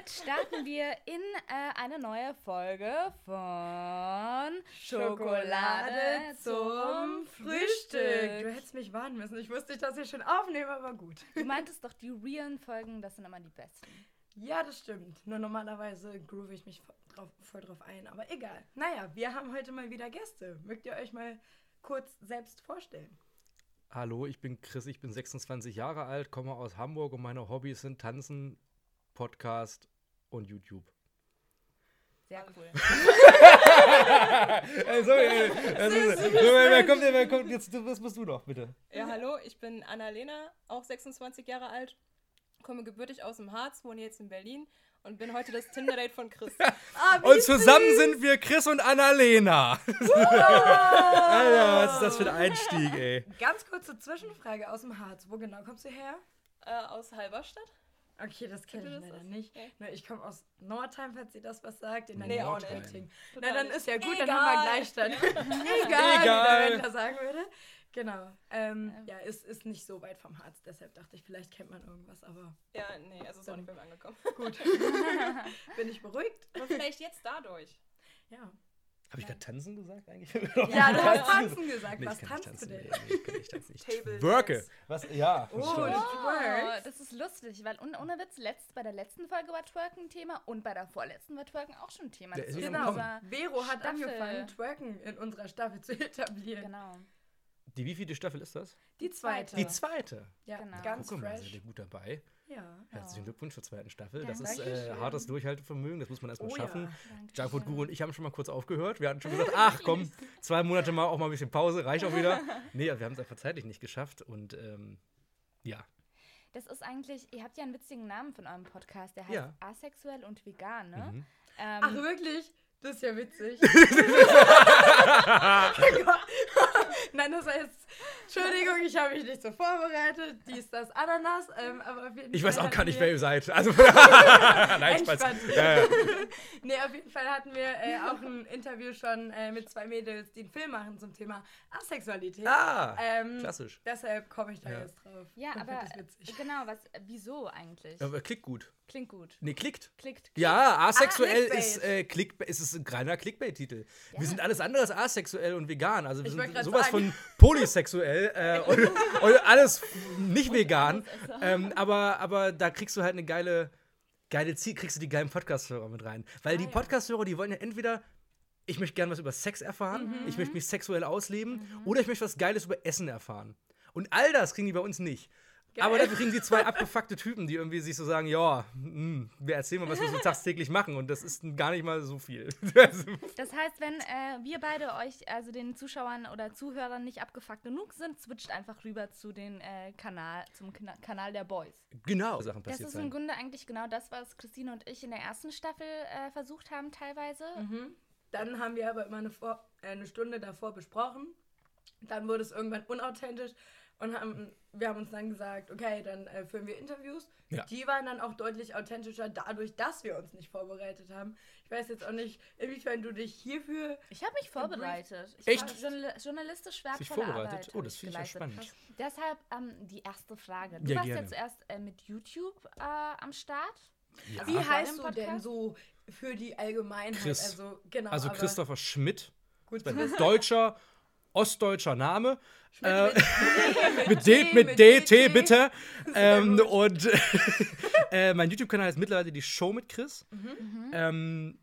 damit starten wir in äh, eine neue Folge von Schokolade zum Frühstück. Du hättest mich warnen müssen. Ich wusste nicht, dass wir schon aufnehmen, aber gut. Du meintest doch, die realen Folgen, das sind immer die besten. Ja, das stimmt. Nur normalerweise groove ich mich drauf, voll drauf ein. Aber egal. Naja, wir haben heute mal wieder Gäste. Mögt ihr euch mal kurz selbst vorstellen? Hallo, ich bin Chris, ich bin 26 Jahre alt, komme aus Hamburg und meine Hobbys sind Tanzen, Podcast und YouTube. Sehr cool. Ey, sorry, ey, das ist- so, wer kommt, wer kommt jetzt, was bist du doch, bitte? Ja, hallo, ich bin Annalena, auch 26 Jahre alt, komme gebürtig aus dem Harz, wohne jetzt in Berlin und bin heute das Tinder-Date von Chris. Ah, Und zusammen sind wir Chris und Annalena. Alter, was ist das für ein Einstieg, ey? Ganz kurze Zwischenfrage aus dem Harz. Wo genau kommst du her? äh, aus Halberstadt. Okay, das kenne ich Kennt ihr das? leider nicht. Nee. Nur ich komme aus Nordheim, falls ihr das was sagt. In der Nee, Nähe auch. Na, Total dann ist ja gut, dann Egal. haben wir Gleichstand. Egal, Egal. wie der Wendler sagen würde. Genau. Ähm, ja, ist, ist nicht so weit vom Harz. Deshalb dachte ich, vielleicht kennt man irgendwas, aber Ja, nee, also ist auch nicht bei mir angekommen. gut. Bin ich beruhigt? Aber vielleicht jetzt dadurch. Ja. Habe ich gerade tanzen gesagt eigentlich? Ja, du hast tanzen gesagt. Nee, ich was kann tanzt du tanzen. denn? Nee, nee, ich kann nicht tanzen. Ich Table worke. Was? Ja. Oh, Oh, das ist lustig, weil un ohne Witz, letzt, bei der letzten Folge war Twerken ein Thema und bei der vorletzten war Twerken auch schon ein Thema. Das ist Genau. unser- Vero hat Staffel. angefangen, Twerken in unserer Staffel zu etablieren. Genau. Die wievielte Staffel ist das? Die zweite. Die zweite. Ja, Genau. ganz Guck mal, seid fresh. ihr gut dabei. Ja. Herzlichen Glückwunsch zur zweiten Staffel. Ja, das ist äh, hartes Durchhaltevermögen, das muss man erstmal Oh schaffen. ja. Junkfood Guru und ich haben schon mal kurz aufgehört. Wir hatten schon gesagt, ach komm, zwei Monate mal auch mal ein bisschen Pause, reicht auch wieder. Nee, wir haben es einfach zeitlich nicht geschafft und ähm, ja. Das ist eigentlich, ihr habt ja einen witzigen Namen von eurem Podcast, der heißt Ja. Asexuell und Vegan, ne? Mhm. Ähm, Ach, wirklich? Das ist ja witzig. oh. Nein, das heißt, Entschuldigung, ich habe mich nicht so vorbereitet. Dies, das, Ananas. Ähm, aber auf jeden Ich weiß auch gar nicht, wer ihr seid. Also, nein, Spaß. Ja, ja. Nee, auf jeden Fall hatten wir äh, auch ein Interview schon äh, mit zwei Mädels, die einen Film machen zum Thema Asexualität. Ah, Ähm, klassisch. Deshalb komme ich da Ja. jetzt drauf. ja, aber genau, was, wieso eigentlich? Aber klickt gut. Klingt gut. Nee, klickt. Klickt. Ja, asexuell Clickbait. ist, äh, Click, ist es ein reiner Clickbait-Titel. Ja. Wir sind alles andere als asexuell und vegan. Also wir Ich sind sowas sagen. von polysexuell äh, und, und alles nicht vegan. Ähm, aber, aber da kriegst du halt eine geile, geile Ziel, kriegst du die geilen Podcast-Hörer mit rein. Weil die ja. Podcast-Hörer, die wollen ja entweder, ich möchte gerne was über Sex erfahren, ich möchte mich sexuell ausleben oder ich möchte was Geiles über Essen erfahren. Und all das kriegen die bei uns nicht. Aber dafür kriegen die zwei abgefuckte Typen, die irgendwie sich so sagen, ja, hm, wir erzählen mal, was wir so tagtäglich machen. Und das ist gar nicht mal so viel. Das heißt, wenn äh, wir beide euch, also den Zuschauern oder Zuhörern nicht abgefuckt genug sind, switcht einfach rüber zu den äh, Kanal, zum Kana Kanal der Boys. genau. Sachen Das passiert ist im. Grunde eigentlich genau das, was Christine und ich in der ersten Staffel äh, versucht haben, teilweise. Mhm. Dann haben wir aber immer eine, Vor äh, eine Stunde davor besprochen. Dann wurde es irgendwann unauthentisch und haben, wir haben uns dann gesagt, okay, dann äh, führen wir Interviews. Ja. Die waren dann auch deutlich authentischer dadurch, dass wir uns nicht vorbereitet haben. Ich weiß jetzt auch nicht, inwiefern du dich hierfür Ich habe mich vorbereitet. Ich Echt? habe journal journalistisch wertvolle vorbereitet? Arbeit. Oh, das finde ich ja geleistet. spannend. Deshalb ähm, die erste Frage. Du Ja, warst gerne. ja zuerst äh, mit YouTube äh, am Start. Ja. Wie vor heißt du denn so für die Allgemeinheit? Chris. Also, genau, Also aber Christopher Schmidt, gut deutscher, ostdeutscher Name. Äh, mit, mit D, mit DT, bitte. Ähm, und äh, mein YouTube-Kanal ist mittlerweile die Show mit Chris. Mhm. Ähm,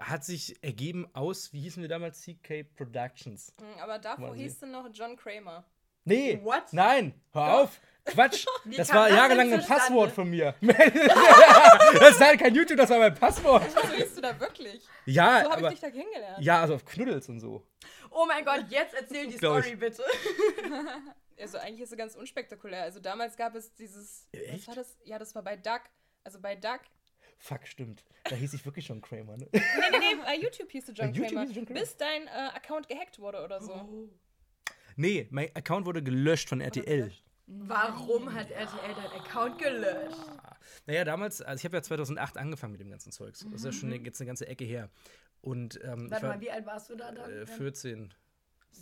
hat sich ergeben aus, wie hießen wir damals? CK Productions. Mhm, Aber davor hieß du noch John Kramer. Nee, What? nein, hör auf. Quatsch, Wie das war das jahrelang denn ein Passwort von mir. das ist halt kein YouTube, das war mein Passwort. So hieß du da wirklich. Ja, So habe ich dich da kennengelernt. ja, also auf Knuddels und so. Oh mein Gott, jetzt erzähl die ich. Story bitte. Also eigentlich ist es ganz unspektakulär. Also damals gab es dieses. Echt? Was war das? Ja, das war bei Duck. Also bei Duck. Fuck, stimmt. Da hieß ich wirklich schon Kramer, ne? Nee, nee, nee, bei YouTube hieß du John Bei Kramer. John Kramer. Bis dein äh, Account gehackt wurde oder so. Nee, mein Account wurde gelöscht von RTL. Warum hat RTL deinen Account gelöscht? Naja, damals, also ich habe ja 2008 angefangen mit dem ganzen Zeugs. Das ist ja schon eine, jetzt eine ganze Ecke her. Und ähm, ich Warte war mal, wie alt warst du da dann? äh, 14.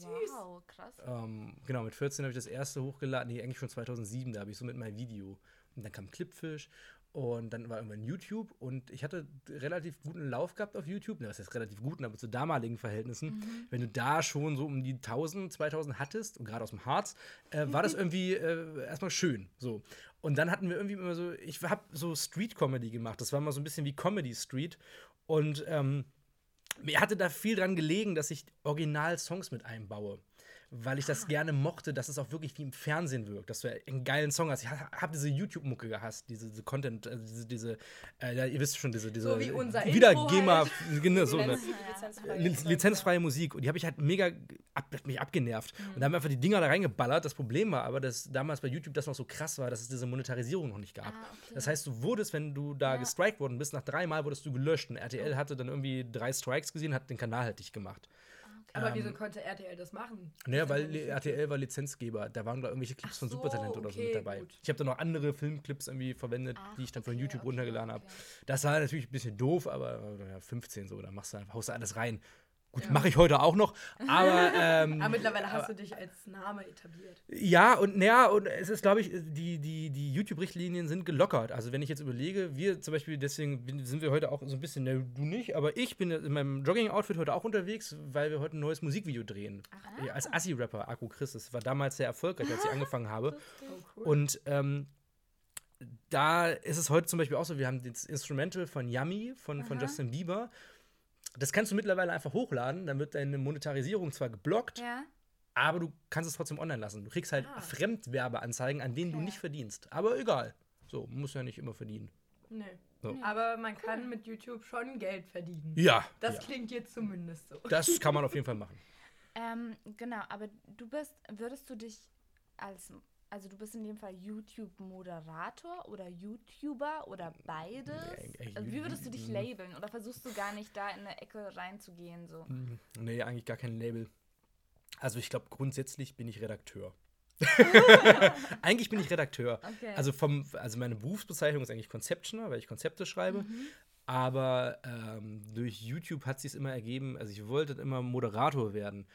Wow, krass. Ähm, genau, mit 14 habe ich das erste hochgeladen. Nee, eigentlich schon 2007, da habe ich so mit meinem Video. Und dann kam Clipfish Und dann war irgendwann YouTube und ich hatte relativ guten Lauf gehabt auf YouTube. Ne, was heißt relativ guten, aber zu damaligen Verhältnissen. Wenn du da schon so um die 1000, 2000 hattest, und gerade aus dem Harz, äh, war das irgendwie äh, erstmal schön. So. Und dann hatten wir irgendwie immer so, ich habe so Street-Comedy gemacht. Das war mal so ein bisschen wie Comedy Street. Und ähm, mir hatte da viel dran gelegen, dass ich Original-Songs mit einbaue. Weil ich das gerne mochte, dass es auch wirklich wie im Fernsehen wirkt, dass du einen geilen Song hast. Ich habe diese YouTube-Mucke gehasst, diese, diese Content, also diese, diese äh, ihr wisst schon, diese, diese So wie unser wieder Intro GEMA, halt. genau, so, ne? Lizenz- lizenzfrei. Liz lizenzfreie Musik. Und die habe ich halt mega ab, mich abgenervt. Und da haben wir einfach die Dinger da reingeballert. Das Problem war aber, dass damals bei YouTube das noch so krass war, dass es diese Monetarisierung noch nicht gab. Ah, okay. Das heißt, du wurdest, wenn du da Ja. gestrikt worden bist, nach dreimal wurdest du gelöscht. Und RTL hatte dann irgendwie drei Strikes gesehen, hat den Kanal halt dicht gemacht. Aber Ähm, wieso konnte RTL das machen? Naja, weil RTL war Lizenzgeber. Da waren da irgendwelche Clips Ach von so, Supertalent oder so okay, mit dabei. gut. Ich habe da noch andere Filmclips irgendwie verwendet, Ach, die ich dann von okay, YouTube okay, runtergeladen habe. Das war natürlich ein bisschen doof, aber äh, ja, 15 so, da machst du einfach, haust du alles rein. Gut, Ja. mache ich heute auch noch, aber ähm, Aber mittlerweile hast du dich als Name etabliert. ja, und naja, und es ist, glaube ich, die, die, die YouTube-Richtlinien sind gelockert. Also, wenn ich jetzt überlege, wir zum Beispiel, deswegen sind wir heute auch so ein bisschen, ne, du nicht, aber ich bin in meinem Jogging-Outfit heute auch unterwegs, weil wir heute ein neues Musikvideo drehen. Ah. Ja, Als Assi-Rapper, Akku Chris. Das war damals sehr erfolgreich, als ich angefangen habe. Oh, cool. Und ähm, da ist es heute zum Beispiel auch so, wir haben das Instrumental von Yummy, von, von Aha. Justin Bieber. Das kannst du mittlerweile einfach hochladen, dann wird deine Monetarisierung zwar geblockt, Ja. aber du kannst es trotzdem online lassen. Du kriegst halt Ah. Fremdwerbeanzeigen, an denen du Okay. nicht verdienst. Aber egal. So, muss ja nicht immer verdienen. nee. So. Aber man kann mit YouTube schon Geld verdienen. Ja, Das ja. klingt jetzt zumindest so. das kann man auf jeden Fall machen. Ähm, genau, aber du bist, würdest du dich als, also du bist in dem Fall YouTube-Moderator oder YouTuber oder beides? Also wie würdest du dich labeln? Oder versuchst du gar nicht da in eine Ecke reinzugehen? So? Hm, Nee, eigentlich gar kein Label. Also ich glaube, grundsätzlich bin ich Redakteur. eigentlich bin ich Redakteur. Okay. Also vom, also meine Berufsbezeichnung ist eigentlich Conceptioner, weil ich Konzepte schreibe. Aber ähm, durch YouTube hat sich immer ergeben, also ich wollte immer Moderator werden.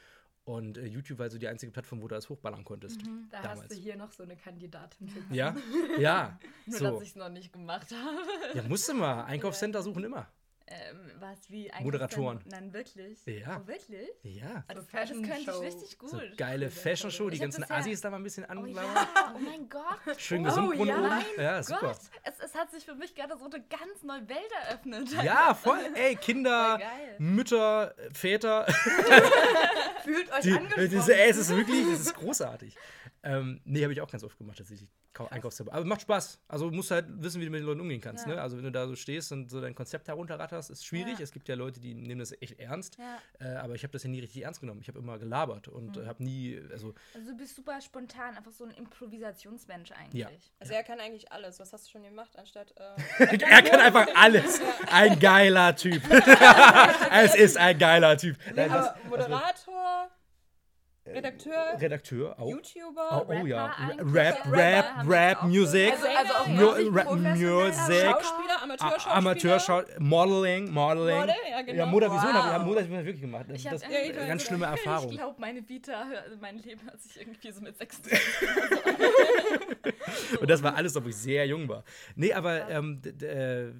Und äh, YouTube war so die einzige Plattform, wo du das hochballern konntest. Da damals. hast du hier noch so eine Kandidatin. Ja, ja. Nur, so. dass ich es noch nicht gemacht habe. Ja, musste mal. Einkaufscenter suchen immer. Ähm, was wie eigentlich Moderatoren. Dann, nein, wirklich? Ja. Oh, wirklich? Ja. Oh, So das, das könnte ich richtig gut. So geile Fashion Show, die ganzen bisher- Assis da mal ein bisschen Oh anlabern. ja, oh mein Gott. Schön Oh, ja. oben. Mein Ja, super. Gott, es, es hat sich für mich gerade so eine ganz neue Welt eröffnet. Ja, voll. Ey, Kinder. Mütter, Väter. Fühlt euch Die, angesprochen. diese, ey, es ist wirklich, es ist großartig. Ähm, nee, habe ich auch ganz oft gemacht, tatsächlich. Kau- Einkaufstabelle. Aber macht Spaß. Also musst halt wissen, wie du mit den Leuten umgehen kannst. Ja. Ne? Also wenn du da so stehst und so dein Konzept herunterratterst, ist schwierig. Ja. Es gibt ja Leute, die nehmen das echt ernst. Ja. Äh, aber ich habe das ja nie richtig ernst genommen. Ich habe immer gelabert und äh, habe nie, also Also du bist super spontan, einfach so ein Improvisationsmensch eigentlich. Ja. Also er kann eigentlich alles. Was hast du schon gemacht, anstatt. Äh, er kann einfach alles. Ein geiler Typ. es ist ein geiler Typ. Nein, was- aber Moderator, Redakteur, Redakteur auch. YouTuber. Oh, oh ja. Rap, Rap, Rap, Music. Also, also auch Mu- richtig Ra- professionell. Music. Schauspieler, A- Amateurschauspieler. Amateurschau Modeling, Modeling. Model, ja, genau. Ja, Moderation Wow. habe ich, hab ich wirklich gemacht. Das, Ich hab das ist eine ganz schlimme Erfahrung. Ich glaube, meine Vita, also mein Leben hat sich irgendwie so mit 26 Und das war alles, obwohl ich sehr jung war. Nee, aber ähm, äh,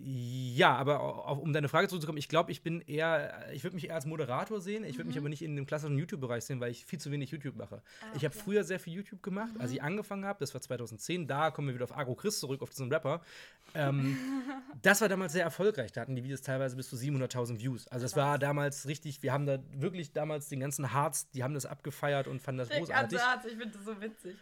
ja, aber auch, um deine Frage zurückzukommen, ich glaube, ich bin eher, ich würde mich eher als Moderator sehen. Ich würde mich aber nicht in dem klassischen YouTube-Bereich sehen, weil ich viel zu wenig YouTube mache. ich habe okay. früher sehr viel YouTube gemacht, als ich angefangen habe, das war 2010, da kommen wir wieder auf Agro Chris zurück, auf diesen Rapper. Ähm, das war damals sehr erfolgreich. Da hatten die Videos teilweise bis zu 700.000 Views. Also es war damals richtig, wir haben da wirklich damals den ganzen Harz, die haben das abgefeiert und fanden das Der großartig. ganze Arzt, ich finde das so witzig.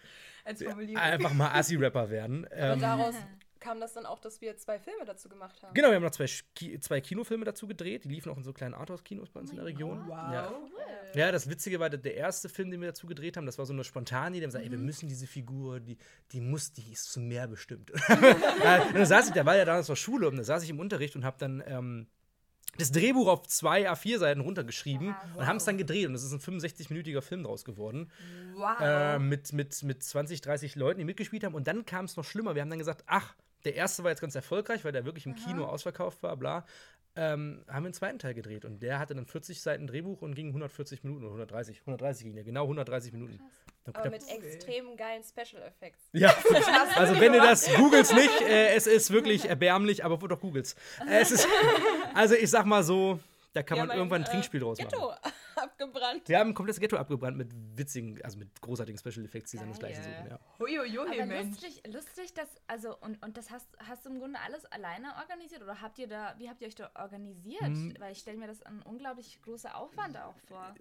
Als Formulierung. Einfach mal Assi-Rapper werden. Und Ähm, daraus kam das dann auch, dass wir zwei Filme dazu gemacht haben. Genau, wir haben noch zwei, Ki zwei Kinofilme dazu gedreht. Die liefen auch in so kleinen Arthouse-Kinos bei uns in der Region. Wow. Ja. ja, das Witzige war, der- erste Film, den wir dazu gedreht haben, das war so eine spontane Idee. Die haben gesagt, ey, wir müssen diese Figur, die, die muss, die ist zu mehr bestimmt. Ja, und dann saß ich, der war ja damals zur Schule, und da saß ich im Unterricht und habe dann ähm, das Drehbuch auf zwei A4-Seiten runtergeschrieben Ja, und haben es dann gedreht. Und es ist ein 65-minütiger Film draus geworden. Wow. äh, mit, mit, mit 20, 30 Leuten, die mitgespielt haben. Und dann kam es noch schlimmer. Wir haben dann gesagt, ach, der erste war jetzt ganz erfolgreich, weil der wirklich im Kino ausverkauft war, bla. ähm, haben wir einen zweiten Teil gedreht. Und der hatte dann 40 Seiten Drehbuch und ging 140 Minuten oder 130. 130 ging der, genau 130 Minuten. Dann Aber mit extrem geilen Special Effects. ja, also wenn ihr das googelt nicht, äh, es ist wirklich erbärmlich, aber wo doch googles. Äh, es ist, also ich sag mal so, da kann man haben irgendwann ein äh, Trinkspiel draus machen. Ghetto abgebrannt. Wir haben ein komplettes Ghetto abgebrannt mit witzigen, also mit großartigen Special Effects, die seinesgleichen Geil. suchen. Ja. Huiuiui, Aber Mensch. lustig, lustig, dass, also, und, und das hast, hast du im Grunde alles alleine organisiert oder habt ihr da, wie habt ihr euch da organisiert? Hm. Weil ich stelle mir das ein unglaublich großer Aufwand auch vor.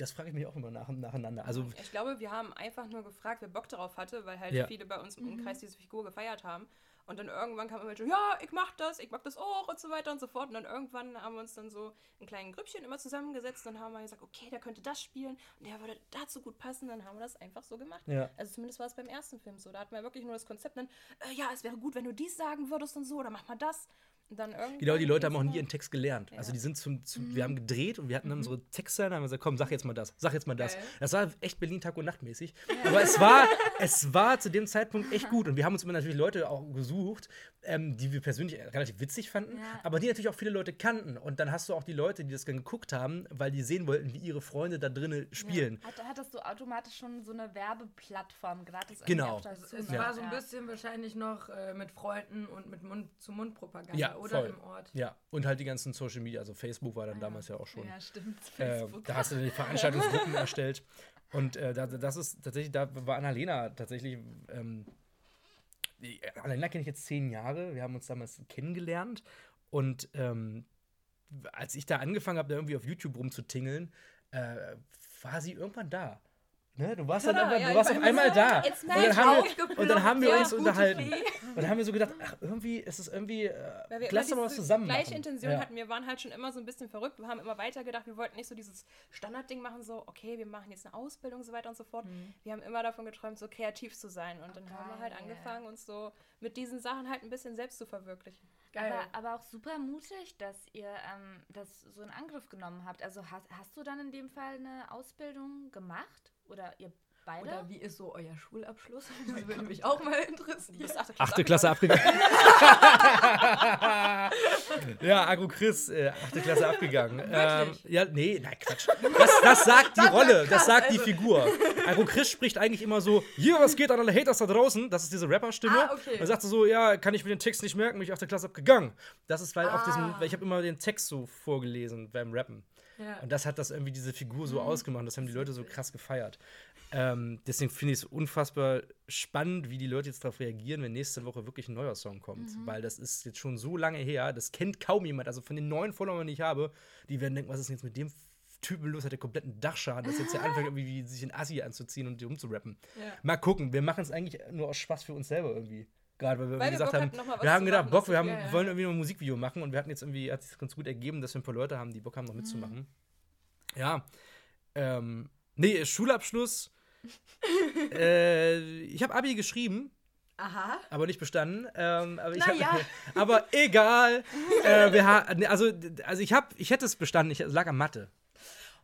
Das frage ich mich auch immer nach, nacheinander. Also Ich glaube, wir haben einfach nur gefragt, wer Bock darauf hatte, weil halt Ja. viele bei uns im Umkreis diese Figur gefeiert haben. Und dann irgendwann kam immer so, ja, ich mach das, ich mag das auch und so weiter und so fort. Und dann irgendwann haben wir uns dann so in kleinen Grüppchen immer zusammengesetzt und haben wir gesagt, okay, der könnte das spielen und der würde dazu gut passen. Dann haben wir das einfach so gemacht. Ja. Also zumindest war es beim ersten Film so. Da hatten wir wirklich nur das Konzept, dann, äh, ja, es wäre gut, wenn du dies sagen würdest und so, oder mach mal das. Und dann irgendwann Genau, die Leute haben auch nie ihren Text gelernt. Also die sind zum, zum wir haben gedreht und wir hatten dann unsere Texte, dann haben wir gesagt, komm, sag jetzt mal das, sag jetzt mal das. Geil. Das war echt Berlin Tag und Nacht mäßig. Aber es war, es war zu dem Zeitpunkt echt gut und wir haben uns immer natürlich Leute auch gesucht, ähm, die wir persönlich relativ witzig fanden, Ja. aber die natürlich auch viele Leute kannten. Und dann hast du auch die Leute, die das dann geguckt haben, weil die sehen wollten, wie ihre Freunde da drinnen spielen. Hat, hattest du automatisch schon so eine Werbeplattform gratis Genau. irgendwie auf Es, Ja. war so ein Ja. bisschen wahrscheinlich noch äh, mit Freunden und mit Mund-zu-Mund-Propaganda Ja, oder voll. im Ort. Ja, und halt die ganzen Social Media, also Facebook war dann damals ja auch schon. Ja, stimmt. Äh, da hast du die Veranstaltungsgruppen erstellt. Und äh, da, das ist tatsächlich, da war Annalena tatsächlich. Ähm, Annalena kenne ich jetzt zehn Jahre. Wir haben uns damals kennengelernt. Und ähm, als ich da angefangen habe, da irgendwie auf YouTube rumzutingeln, äh, war sie irgendwann da. Ne? Du warst dann Ja, irgendwann, ja, du warst auf einmal so, da. Und dann, haben wir, und dann haben wir Ja, uns unterhalten. Und dann haben wir so gedacht, ach, irgendwie ist es irgendwie, äh, Weil wir lass doch mal was zusammen gleiche machen. Intention Ja. hatten. Wir waren halt schon immer so ein bisschen verrückt. Wir haben immer weitergedacht. Wir wollten nicht so dieses Standardding machen, so, okay, wir machen jetzt eine Ausbildung und so weiter und so fort. Wir haben immer davon geträumt, so kreativ zu sein. Und dann haben wir halt angefangen, uns so mit diesen Sachen halt ein bisschen selbst zu verwirklichen. Geil. Aber, aber auch super mutig, dass ihr ähm, das so in Angriff genommen habt. Also hast, hast du dann in dem Fall eine Ausbildung gemacht? Oder ihr beide? Oder wie ist so euer Schulabschluss? Das würde mich auch mal interessieren. Achte Achte Klasse abgegangen. ja, Agro Chris, äh, achte Klasse abgegangen. Ähm, ja, nee, nein, Quatsch. Das, das sagt die Rolle, das sagt die also- Figur. Agro Chris spricht eigentlich immer so: Hier, was geht an alle Haters da draußen? Das ist diese Rapper-Stimme. Ah, okay. Und sagt so: Ja, kann ich mir den Text nicht merken, bin ich achte Klasse abgegangen. Das ist, weil auf diesem, Ah. weil ich habe immer den Text so vorgelesen beim Rappen. Ja. Und das hat das irgendwie diese Figur so ausgemacht. Das haben die Leute so krass gefeiert. Ähm, deswegen finde ich es unfassbar spannend, wie die Leute jetzt darauf reagieren, wenn nächste Woche wirklich ein neuer Song kommt. Weil das ist jetzt schon so lange her, das kennt kaum jemand. Also von den neuen Followern, die ich habe, die werden denken, was ist denn jetzt mit dem Typen los, hat der kompletten Dachschaden, dass jetzt der anfängt, irgendwie sich in Assi anzuziehen und rumzurappen. Ja. Mal gucken, wir machen es eigentlich nur aus Spaß für uns selber irgendwie. Gerade weil wir, Weil wir gesagt Bock haben, wir haben gedacht, machen, Bock, wir haben, ja, ja. wollen irgendwie noch ein Musikvideo machen und wir hatten jetzt irgendwie, hat sich ganz gut ergeben, dass wir ein paar Leute haben, die Bock haben, noch mitzumachen. Ja. Ähm, nee, Schulabschluss. äh, ich habe Abi geschrieben, Aha. aber nicht bestanden. Ähm, aber, ich Na hab, ja. aber egal. äh, wir ha nee, also, also ich habe, ich hätte es bestanden. Ich es lag am Mathe.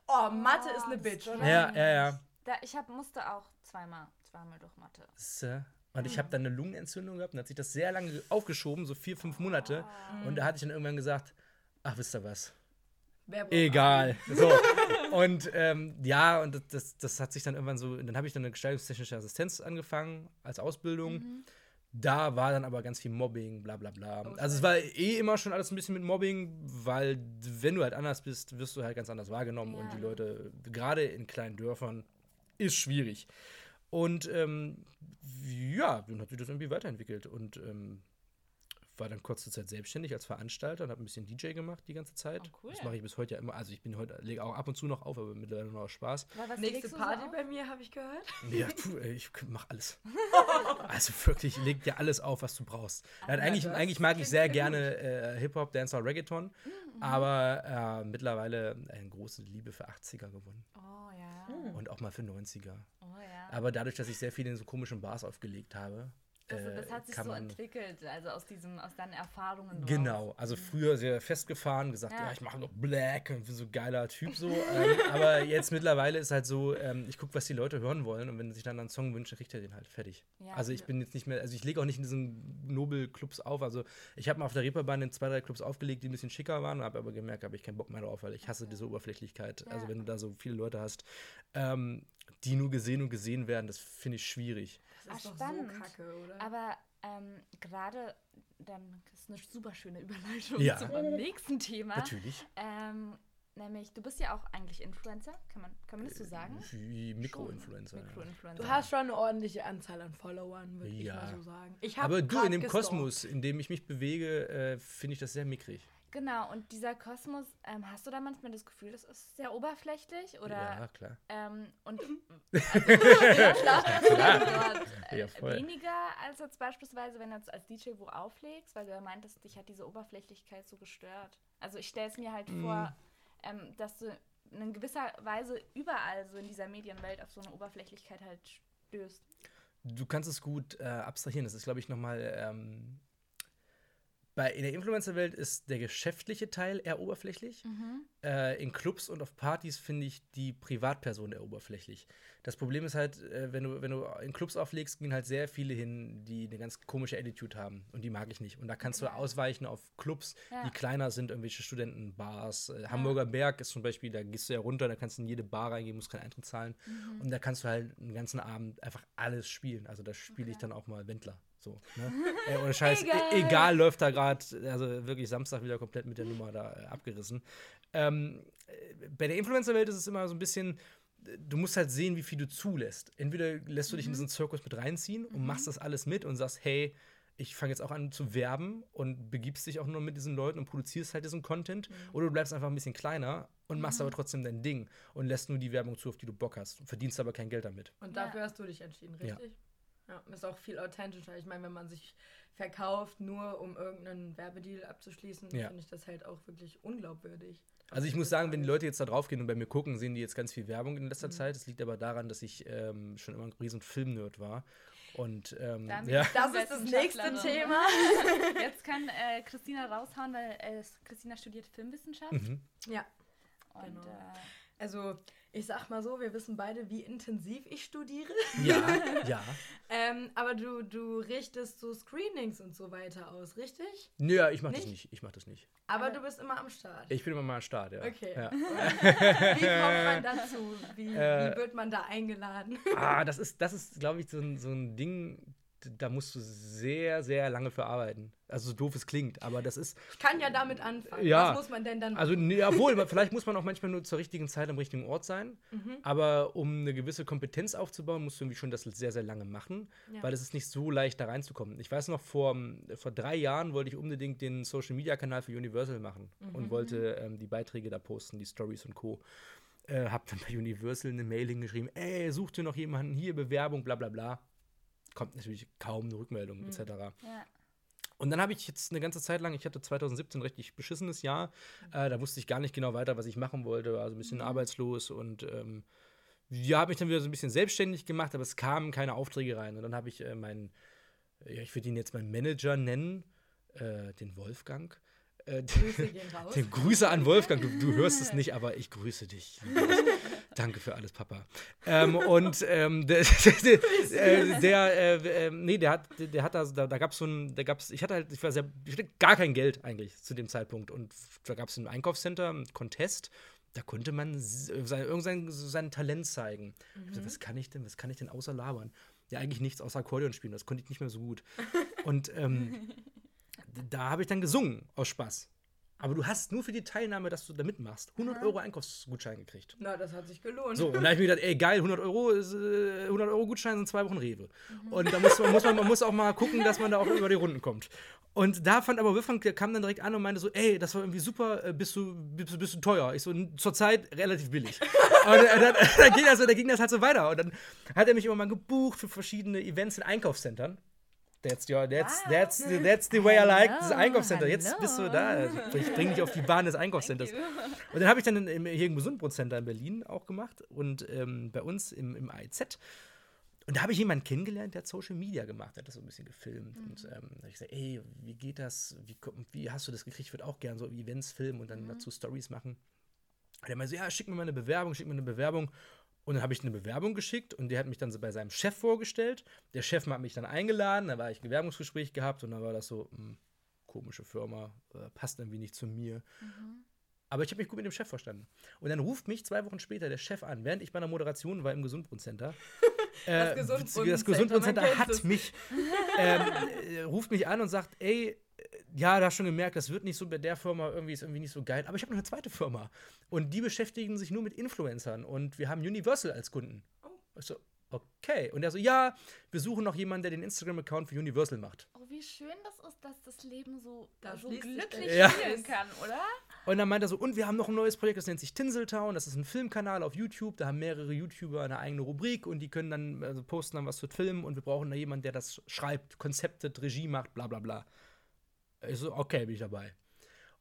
Oh, Mathe ist eine Bitch, oder? Ja, ja, ja. Da, ich hab, musste auch zweimal, zweimal durch Mathe. Äh, Und ich habe dann eine Lungenentzündung gehabt und hat sich das sehr lange aufgeschoben, so vier, fünf Monate. Und da hatte ich dann irgendwann gesagt, ach, wisst ihr was? Egal. So. Und ähm, ja, und das- das, hat sich dann irgendwann so, dann habe ich dann eine gestaltungstechnische Assistenz angefangen als Ausbildung. Da war dann aber ganz viel Mobbing, bla bla bla. Also es war eh immer schon alles ein bisschen mit Mobbing, weil wenn du halt anders bist, wirst du halt ganz anders wahrgenommen und die Leute, gerade in kleinen Dörfern, ist schwierig. Und ähm, ja, dann hat sich das irgendwie weiterentwickelt. Und ähm, war dann kurze Zeit selbstständig als Veranstalter und habe ein bisschen DJ gemacht die ganze Zeit. Oh, cool. Das mache ich bis heute ja immer. Also ich bin heute, lege auch ab und zu noch auf, aber mittlerweile nur aus Spaß. Was Nächste Party so bei mir, habe ich gehört. Ja, puh, ich mache alles. also wirklich, leg dir alles auf, was du brauchst. Nein, eigentlich, das eigentlich mag ich sehr gerne äh, Hip-Hop, Dancer, Reggaeton, Mhm. aber äh, mittlerweile eine große Liebe für 80er gewonnen. Oh ja. Und auch mal für 90er. Oh ja. Aber dadurch, dass ich sehr viel in so komischen Bars aufgelegt habe, Das, äh, das hat sich so entwickelt, also aus diesem, aus deinen Erfahrungen. raus. Genau, also früher sehr festgefahren, gesagt, ja, Ja. ich mache noch Black und bin so ein geiler Typ so. ähm, aber jetzt mittlerweile ist halt so, ähm, ich gucke, was die Leute hören wollen und wenn sie sich dann einen Song wünschen, kriegt er den halt fertig. Ja. also ich bin jetzt nicht mehr, also ich lege auch nicht in diesen Nobel-Clubs auf. Also ich habe mal auf der Reeperbahn in zwei, drei Clubs aufgelegt, die ein bisschen schicker waren, habe aber gemerkt, habe ich keinen Bock mehr drauf, weil ich hasse diese Oberflächlichkeit. Also Ja. wenn du da so viele Leute hast, ähm, die nur gesehen und gesehen werden, das finde ich schwierig. Das ist doch spannend. so kacke, oder? Aber ähm, gerade, dann das ist eine super schöne Überleitung Ja. zu meinem nächsten Thema. Natürlich. Ähm, nämlich, du bist ja auch eigentlich Influencer, kann man, kann man das so sagen? Wie Mikroinfluencer. ja. Mikroinfluencer. du hast schon eine ordentliche Anzahl an Followern, würde ich Ja. mal so sagen. Ich Aber du, in dem gestalkt. Kosmos, in dem ich mich bewege, äh, finde ich das sehr mickrig. Genau, und dieser Kosmos, ähm, hast du da manchmal das Gefühl, das ist sehr oberflächlich? Oder Ja, klar. Ähm, und also, ja, klar, äh, Ja, voll. weniger als jetzt beispielsweise, wenn du jetzt als DJ wo auflegst, weil du ja meintest, dich hat diese Oberflächlichkeit so gestört. Also ich stelle es mir halt vor, Mhm. ähm, dass du in gewisser Weise überall so in dieser Medienwelt auf so eine Oberflächlichkeit halt stößt. Du kannst es gut äh, abstrahieren. Das ist, glaube ich, nochmal. Ähm, bei, in der Influencer-Welt ist der geschäftliche Teil eher oberflächlich. Äh, in Clubs und auf Partys finde ich die Privatperson eher oberflächlich. Das Problem ist halt, äh, wenn, du, wenn du in Clubs auflegst, gehen halt sehr viele hin, die eine ganz komische Attitude haben. Und die mag ich nicht. Und da kannst du ausweichen auf Clubs, Ja. die kleiner sind, irgendwelche Studentenbars. Äh, Hamburger Berg ist zum Beispiel, da gehst du ja runter, da kannst du in jede Bar reingehen, musst keinen Eintritt zahlen. Mhm. Und da kannst du halt einen ganzen Abend einfach alles spielen. Also da spiele ich dann auch mal Wendler. So, ne? äh, ohne Scheiß, Egal. e egal, läuft da gerade, also wirklich Samstag wieder komplett mit der Nummer da äh, abgerissen. Ähm, äh, bei der Influencer-Welt ist es immer so ein bisschen, äh, du musst halt sehen, wie viel du zulässt. Entweder lässt du dich in diesen Zirkus mit reinziehen und machst das alles mit und sagst, hey, ich fange jetzt auch an zu werben und begibst dich auch nur mit diesen Leuten und produzierst halt diesen Content. Oder du bleibst einfach ein bisschen kleiner und machst aber trotzdem dein Ding und lässt nur die Werbung zu, auf die du Bock hast. Und verdienst aber kein Geld damit. Und Ja. dafür hast du dich entschieden, Ja. richtig? Ja. Ist auch viel authentischer. Ich meine, wenn man sich verkauft, nur um irgendeinen Werbedeal abzuschließen, Ja. finde ich das halt auch wirklich unglaubwürdig. Also ich muss sagen, wenn die Leute jetzt da drauf gehen und bei mir gucken, sehen die jetzt ganz viel Werbung in letzter Zeit. Das liegt aber daran, dass ich ähm, schon immer ein riesen Filmnerd war. Und ähm, Da bin ja. Das ist das nächste. Thema. Jetzt kann äh, Christina raushauen, weil äh, Christina studiert Filmwissenschaft. Mhm. Ja. Und Genau. äh, Also, ich sag mal so, wir wissen beide, wie intensiv ich studiere. ja, ja. Ähm, aber du, du richtest so Screenings und so weiter aus, richtig? Nö, ich mach das Nicht? nicht. Ich mach das nicht. Aber Aber- du bist immer am Start. Ich bin immer mal am Start, ja. Okay. Ja. Wie kommt man dazu? Wie, Äh, wie wird man da eingeladen? Ah, das ist, das ist glaube ich, so ein, so ein Ding, da musst du sehr, sehr lange für arbeiten. Also so doof es klingt, aber das ist, Ich kann ja damit anfangen. Ja. Was muss man denn dann also nee, jawohl, vielleicht muss man auch manchmal nur zur richtigen Zeit am richtigen Ort sein, Mhm. aber um eine gewisse Kompetenz aufzubauen, musst du irgendwie schon das sehr, sehr lange machen, Ja. weil es ist nicht so leicht, da reinzukommen. Ich weiß noch, vor, vor drei Jahren wollte ich unbedingt den Social-Media-Kanal für Universal machen Mhm. und wollte ähm, die Beiträge da posten, die Stories und Co. Äh, hab dann bei Universal eine Mail hingeschrieben, ey, such dir noch jemanden, hier Bewerbung, bla bla bla. Kommt natürlich kaum eine Rückmeldung, Mhm. etc. ja. Und dann habe ich jetzt eine ganze Zeit lang, ich hatte 2017 ein richtig beschissenes Jahr, äh, da wusste ich gar nicht genau weiter, was ich machen wollte, war so ein bisschen arbeitslos und ähm, ja, habe mich dann wieder so ein bisschen selbstständig gemacht, aber es kamen keine Aufträge rein. Und dann habe ich äh, meinen, ja, ich würde ihn jetzt meinen Manager nennen, äh, den Wolfgang. Äh, Grüße gehen raus. Grüße an Wolfgang, du, du hörst es nicht, aber ich grüße dich. Danke für alles, Papa. Ähm, und ähm, der, der, der äh, äh, nee, der hat, der hat da, da, da gab es so ein, da gab's, ich hatte halt, ich war sehr, ich hatte gar kein Geld eigentlich zu dem Zeitpunkt. Und da gab es ein Einkaufscenter, einen Contest, da konnte man s- sein, Talent zeigen. Ich so, was kann ich denn, was kann ich denn außer labern? Ja, eigentlich nichts außer Akkordeon spielen, das konnte ich nicht mehr so gut. Und ähm, da habe ich dann gesungen aus Spaß. Aber du hast nur für die Teilnahme, dass du da mitmachst, 100 Euro Einkaufsgutschein gekriegt. Na, das hat sich gelohnt. So, und da habe ich mir gedacht, ey, geil, 100 Euro, ist, äh, 100 Euro Gutschein sind zwei Wochen Rewe. Und da muss man, muss man, man muss auch mal gucken, dass man da auch über die Runden kommt. Und da fand aber Wolfgang, der kam dann direkt an und meinte so, ey, das war irgendwie super, äh, bist du, bist, du- bist du teuer? Ich so, "N- zurzeit relativ billig. und äh, dann, dann, ging das, dann ging das halt so weiter. Und dann hat er mich immer mal gebucht für verschiedene Events in Einkaufszentren. That's, your, that's, Wow. that's, the, that's the way I like das Einkaufscenter. Jetzt hallo. bist du da. Also, ich bring dich auf die Bahn des Einkaufscenters. Und dann habe ich dann in, im, hier im Gesundbrotcenter in Berlin auch gemacht und ähm, bei uns im, im AIZ. und da habe ich jemanden kennengelernt, der hat Social Media gemacht, der hat das so ein bisschen gefilmt. Und Mhm. ähm, da habe ich gesagt, ey, wie geht das? Wie, wie hast du das gekriegt? Ich würde auch gerne so Events filmen und dann Mhm. dazu Stories machen. Und er meinte so, ja, schick mir mal eine Bewerbung, schick mir eine Bewerbung. Und dann habe ich eine Bewerbung geschickt und der hat mich dann so bei seinem Chef vorgestellt. Der Chef hat mich dann eingeladen, da war ich ein Bewerbungsgespräch gehabt und dann war das so, hm, komische Firma, äh, passt irgendwie nicht zu mir. Mhm. Aber ich habe mich gut mit dem Chef verstanden. Und dann ruft mich zwei Wochen später der Chef an, während ich bei einer Moderation war im Gesundbrunnen-Center. Äh, das man kennt hat mich, ähm, äh, ruft mich an und sagt, ey, äh, ja, da hast schon gemerkt, das wird nicht so bei der Firma, irgendwie ist irgendwie nicht so geil. Aber ich habe noch eine zweite Firma. Und die beschäftigen sich nur mit Influencern. Und wir haben Universal als Kunden. Ich so, okay. Und er so, ja, wir suchen noch jemanden, der den Instagram-Account für Universal macht. Oh, wie schön das ist, dass das Leben so, Da so glücklich Ja. spielen kann, oder? Und dann meint er so, und wir haben noch ein neues Projekt, das nennt sich Tinseltown. Das ist ein Filmkanal auf YouTube. Da haben mehrere YouTuber eine eigene Rubrik und die können dann also posten dann was zu filmen und wir brauchen da jemanden, der das schreibt, konzeptet, Regie macht, bla bla bla. Ich so, okay, bin ich dabei.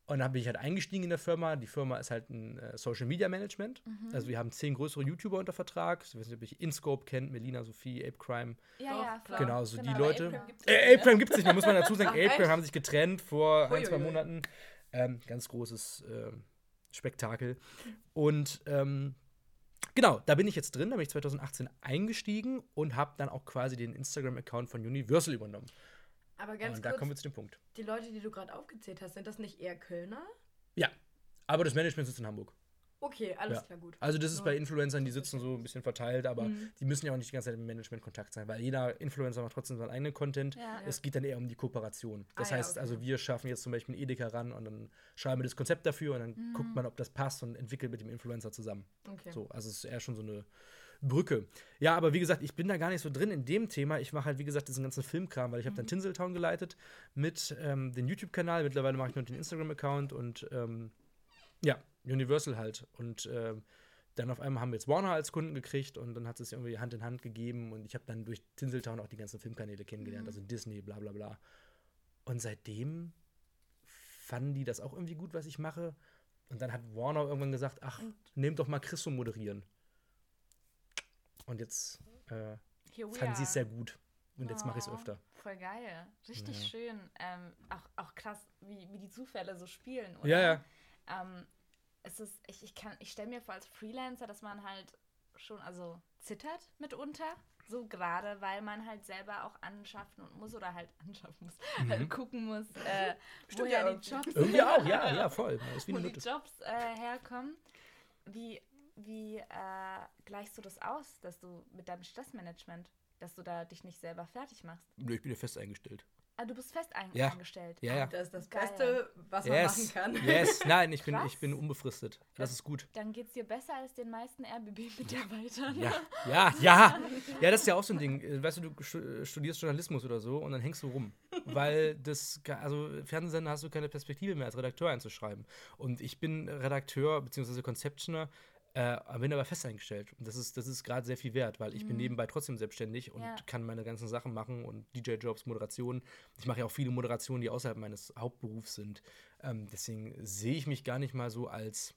Und dann bin ich halt eingestiegen in der Firma. Die Firma ist halt ein äh, Social Media Management. Also wir haben zehn größere YouTuber unter Vertrag. Ich weiß nicht, ob ich InScope kennt, Melina, Sophie, Ape Crime. Ja, Doch, ja, klar. Genau, so die aber Leute. April gibt's Äh, nicht Ape mehr. Crime gibt es nicht mehr, muss man dazu sagen. Ach, Ape Crime echt? haben sich getrennt vor ein, zwei Uiuiui. Monaten. Ähm, ganz großes ähm, Spektakel. Und ähm, genau, da bin ich jetzt drin. Da bin ich 2018 eingestiegen und habe dann auch quasi den Instagram-Account von Universal übernommen. Aber ganz und da kurz, kommen wir zu dem Punkt. die Leute, die du gerade aufgezählt hast, sind das nicht eher Kölner? Ja, aber das Management sitzt in Hamburg. Okay, alles Ja. klar, gut. Also das ist Ja. bei Influencern, die sitzen so ein bisschen verteilt, aber Mhm. die müssen ja auch nicht die ganze Zeit im Management-Kontakt sein, weil jeder Influencer macht trotzdem seinen eigenen Content. Ja. Es geht dann eher um die Kooperation. Das Ah heißt, okay. also wir schaffen jetzt zum Beispiel einen Edeka ran und dann schreiben wir das Konzept dafür und dann guckt man, ob das passt und entwickelt mit dem Influencer zusammen. Okay. So, also es ist eher schon so eine Brücke. Ja, aber wie gesagt, ich bin da gar nicht so drin in dem Thema. Ich mache halt, wie gesagt, diesen ganzen Filmkram, weil ich habe dann Tinseltown geleitet mit ähm, dem YouTube-Kanal. Mittlerweile mache ich noch den Instagram-Account und ähm, ja, Universal halt. Und ähm, dann auf einmal haben wir jetzt Warner als Kunden gekriegt und dann hat es irgendwie Hand in Hand gegeben und ich habe dann durch Tinseltown auch die ganzen Filmkanäle kennengelernt, also Disney, bla bla bla. Und seitdem fanden die das auch irgendwie gut, was ich mache. Und dann hat Warner irgendwann gesagt, ach, nehmt doch mal Chris zum Moderieren. Und jetzt äh, fanden sie es sehr gut. Und jetzt mache ich es Oh, öfter. Voll geil. Richtig Ja. schön. Ähm, auch, auch krass, wie, wie die Zufälle so spielen, oder? Ja, ja. Ähm, es ist, ich, ich kann, ich stelle mir vor als Freelancer, dass man halt schon, also zittert mitunter. So gerade, weil man halt selber auch anschaffen und muss oder halt anschaffen muss, halt gucken muss, äh, Stimmt woher ja die Jobs, Mhm. Irgendwie auch, ja, ja, voll. Ist wie wo eine die Note. Jobs äh, herkommen. Wie, wie äh, gleichst du das aus, dass du mit deinem Stressmanagement, dass du da dich nicht selber fertig machst? Nö, Ich bin ja fest eingestellt. Ah, du bist fest ein Ja. angestellt. Ja, ja. Das ist das Geil. Beste, was man Yes. machen kann. Yes. Nein, ich bin, Krass. ich bin unbefristet. Das ist gut. Dann geht's dir besser als den meisten RBB-Mitarbeitern. Ja, ja, ja. Ja, das ist ja auch so ein Ding. Weißt du, du stu- studierst Journalismus oder so und dann hängst du rum. Weil das, also Fernsehsender hast du keine Perspektive mehr als Redakteur einzuschreiben. Und ich bin Redakteur bzw. Conceptioner, äh, bin aber fest eingestellt. Und das ist, das ist gerade sehr viel wert, weil ich bin nebenbei trotzdem selbstständig und Ja. kann meine ganzen Sachen machen und DJ-Jobs, Moderation. Ich mache ja auch viele Moderationen, die außerhalb meines Hauptberufs sind. Ähm, deswegen sehe ich mich gar nicht mal so als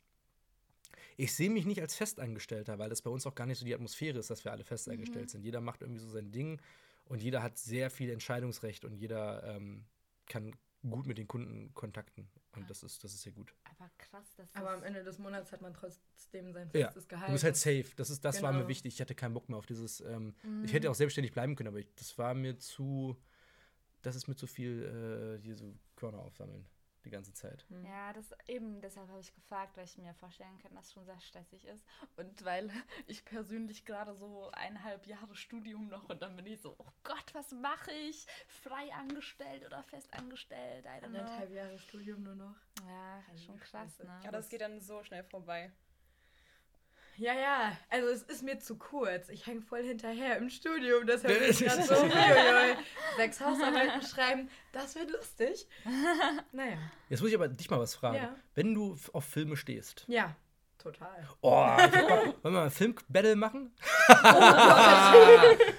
ich sehe mich nicht als Festangestellter, weil das bei uns auch gar nicht so die Atmosphäre ist, dass wir alle festeingestellt sind. Jeder macht irgendwie so sein Ding und jeder hat sehr viel Entscheidungsrecht und jeder ähm, kann gut mit den Kunden kontakten. Und das ist, das ist sehr gut. Aber krass, dass Aber das am Ende des Monats hat man trotzdem sein Ja, festes Gehalt. Du bist halt safe. Das, ist, das war mir Genau. wichtig. Ich hatte keinen Bock mehr auf dieses. Ähm, Mhm. Ich hätte auch selbstständig bleiben können, aber ich, das war mir zu. Das ist mir zu viel, äh, hier so Körner aufsammeln. Die ganze Zeit. Ja, das eben, deshalb habe ich gefragt, weil ich mir vorstellen kann, dass es schon sehr stressig ist. Und weil ich persönlich gerade so eineinhalb Jahre Studium noch und dann bin ich so, oh Gott, was mache ich? Frei angestellt oder fest angestellt? Anderthalb Jahre Studium nur noch. Ja, schon krass, ne? Ja, das geht dann so schnell vorbei. Ja, ja, also es ist mir zu kurz. Ich hänge voll hinterher im Studium. Deshalb bin ich Das gerade so, uiuiui, sechs Hausarbeiten schreiben, das wird lustig. Naja, Jetzt muss ich aber dich mal was fragen. Ja. Wenn du auf Filme stehst. ja, total. Oh, wollen wir mal ein Film-Battle machen?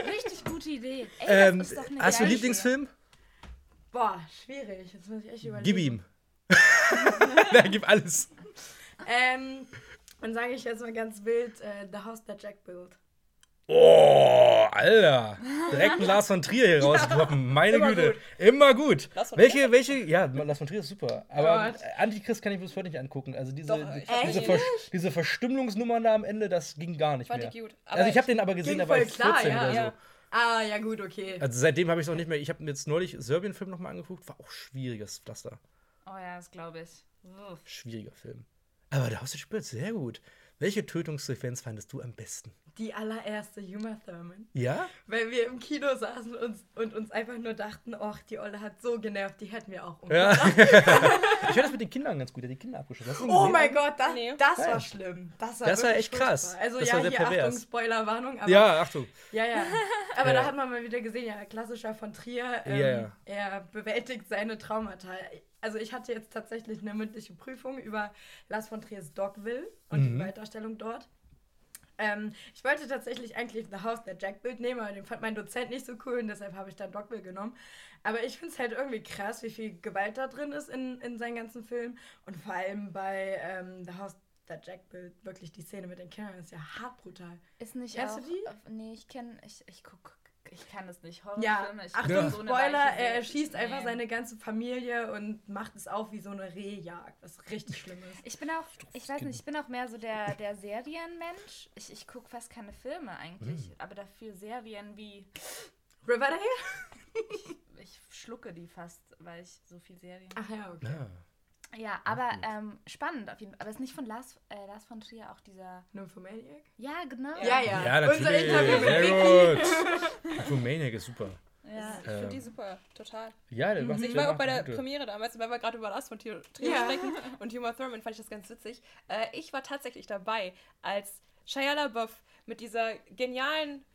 Richtig gute Idee. Ey, Ähm, das ist doch eine hast du geile Lieblingsfilm? Boah, schwierig. Jetzt muss ich echt überlegen. Gib ihm. Nein, gib alles. Ähm, dann sage ich jetzt mal ganz wild, äh, The House That Jack Built. Oh, Alter. Direkt ein Lars von Trier hier rausgekommen. Meine immer Güte. gut. Immer gut. Lars von welche, welche, ja, Lars von Trier ist super. Aber Gott. Antichrist kann ich bis heute nicht angucken. Also diese, Doch, die, diese, Vers diese Verstümmelungsnummern da am Ende, das ging gar nicht Fand mehr. ich gut. also ich habe den aber gesehen, da war voll ich klar, 14 ja. oder so. Ja. Ah, ja gut, okay. Also seitdem habe ich es auch nicht mehr. Ich habe mir jetzt neulich Serbien-Film nochmal angeguckt. War auch schwieriges Pflaster. Oh ja, das glaube ich. Uff. Schwieriger Film. Aber der Haus des Spürts, sehr gut. Welche Tötungssequenz fandest du am besten? Die allererste Uma Thurman. Ja? Weil wir im Kino saßen und, und uns einfach nur dachten, ach, die Olle hat so genervt, die hätten wir auch Ja. umgebracht. ich fand das mit den Kindern ganz gut. Der hat die Kinder abgeschossen. Hast du Oh gesehen? mein Gott, das, Nee. das war schlimm. Das war, Das war echt krass. furchtbar. Also Das ja, war sehr hier pervers. Achtung, Spoilerwarnung. Aber, Ja, Achtung. Ja, ja. Aber Ja. da hat man mal wieder gesehen, ja, klassischer von Trier. Ähm, Ja, ja. Er bewältigt seine Traumata. Also ich hatte jetzt tatsächlich eine mündliche Prüfung über Lars von Triers Dogville und Mhm. die Weiterstellung dort. Ähm, ich wollte tatsächlich eigentlich The House der Jack Bild nehmen, aber den fand mein Dozent nicht so cool und deshalb habe ich dann Dogville genommen. Aber ich finde es halt irgendwie krass, wie viel Gewalt da drin ist in, in seinen ganzen Filmen. Und vor allem bei ähm, The House der Jack Bild, wirklich die Szene mit den Kindern ist ja hart brutal. Ist nicht Kennst auch, du die? Nee, ich kenne, ich, ich guck, ich kann es nicht. Ja, Horrorfilme, ich Achtung, eine Spoiler, er erschießt einfach Nee. seine ganze Familie und macht es auf wie so eine Rehjagd, was richtig schlimm ist. Ich bin auch, ich weiß nicht, ich bin auch mehr so der, der Serienmensch. Ich, ich gucke fast keine Filme eigentlich, Hm. aber dafür Serien wie, Riverdale? ich schlucke die fast, weil ich so viel Serien. Ach ja, okay. Ja. Ja, aber ähm, spannend auf jeden Fall. Aber ist nicht von Lars, äh, Lars von Trier auch dieser. Nymphomaniac? Ja, genau. Ja, ja. Ja, natürlich. Unser Interview mit Sehr Vicky. gut. Nymphomaniac ist super. Ja. Ich finde die Ähm. super, total. Ja, der macht Also ich war auch bei der gute. Premiere damals, weil wir gerade über Lars von Trier Ja. sprechen und Uma Thurman fand ich das ganz witzig. Äh, ich war tatsächlich dabei, als Shia LaBeouf mit dieser genialen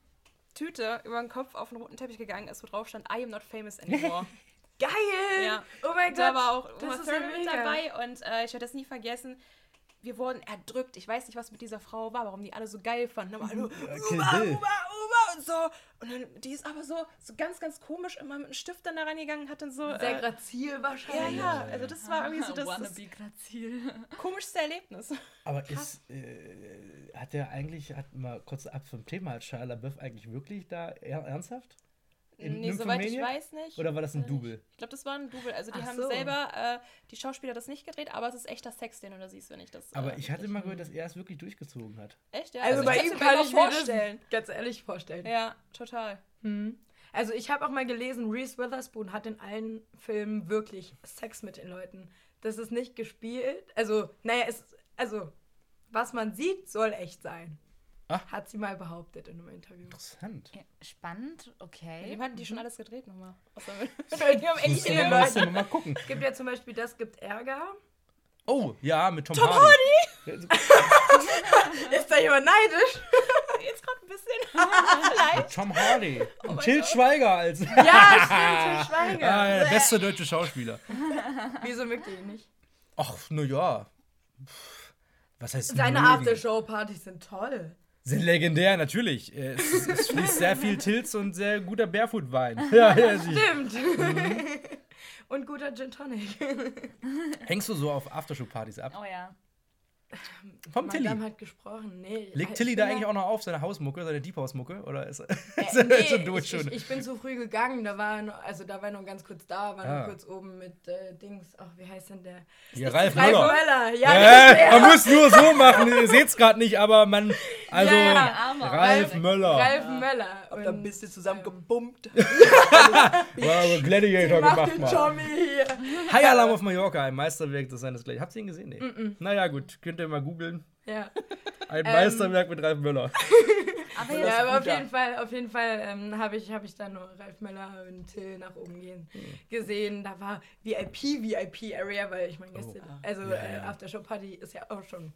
Tüte über den Kopf auf den roten Teppich gegangen ist, wo drauf stand, I am not famous anymore. Geil! Ja. Oh mein da Gott! war auch Uma ja Thurman mit dabei und äh, ich werde das nie vergessen. Wir wurden erdrückt. Ich weiß nicht, was mit dieser Frau war, warum die alle so geil fanden. Aber alle, Kill Uma, Bill. Uma, Uma und so. Und dann, die ist aber so, so ganz, ganz komisch immer mit einem Stift dann da reingegangen, hat dann so. Sehr äh, grazil ja, wahrscheinlich. ja, also das war irgendwie so das, das komischste Erlebnis. Aber ist, äh, hat der eigentlich, hat mal kurz ab vom Thema, hat Shia LaBeouf eigentlich wirklich da er, ernsthaft? In nee, soweit ich weiß nicht. Oder war das ein. Double? Ich glaube, das war ein Double. Also die Ach haben so. selber, äh, die Schauspieler das nicht gedreht, aber es ist echter Sex, den du da siehst, wenn ich das. Aber äh, ich hatte mal gehört, dass er es wirklich durchgezogen hat. Echt, ja? Also, bei kann's ihm kann mal ich mir vorstellen. das ganz ehrlich vorstellen. Ja, total. Hm. Also ich habe auch mal gelesen, Reese Witherspoon hat in allen Filmen wirklich Sex mit den Leuten. Das ist nicht gespielt. Also, naja, es, also, was man sieht, soll echt sein. Ah. Hat sie mal behauptet in einem Interview. Interessant. Ja, Spannend, Mit okay. dem hatten die schon alles gedreht nochmal. Außer mit- Die haben echt Müssen viele wir mal, mal gucken. Es gibt ja zum Beispiel Das gibt Ärger. Oh, ja, mit Tom, Hardy. Hardy? Ist da jemand neidisch? Jetzt gerade ein bisschen. Vielleicht. Tom Hardy. Oh Und Till Schweiger als. Ja, stimmt, Til Schweiger. Ah, ja, der beste deutsche Schauspieler. Wieso mögt ihr ihn nicht? Ach, na ja. Was heißt Seine? Aftershow-Partys sind toll. Sind legendär, natürlich. Äh, Es, es fließt sehr viel Tilz und sehr guter Barefoot-Wein. Ja, ja, Stimmt. Mhm. Und guter Gin Tonic. Hängst du so auf Aftershow-Partys ab? Oh ja. Vom Tilly. Hat gesprochen. Nee, Legt ich Tilly da ja- eigentlich auch noch auf, seine Hausmucke, seine Deep House-Mucke? Oder ist, Äh, ist er nee, schon durch ich, schon? Ich, ich bin zu früh gegangen, da war noch, also da war nur ganz kurz da, war Ah. nur kurz oben mit äh, Dings, ach, wie heißt denn der? Hier, Ralf Ralf Möller. Möller, ja, Äh, der. man muss nur so machen, ihr seht es gerade nicht, aber man. Also, Ja, ja. Armer. Ralf Möller. Ralf Möller. Hab da ein Und bisschen zusammen gebumpt. Wow, Gladiator Mach gemacht den mal. Tommy hier. High Alarm auf Mallorca, ein Meisterwerk des seines Gleichen. Habt ihr ihn gesehen? Nee. Naja, gut, könnt ihr mal googeln. Ja, Ein Ähm. Meisterwerk mit Ralf Möller. Aber ja aber auf jeden Fall, auf jeden Fall ähm, habe ich, hab ich dann nur Ralf Möller und Till nach oben gehen Hm. gesehen. Da war VIP, VIP Area, weil ich meine, Oh. also Ja, äh, ja. Aftershow-Party ist ja auch schon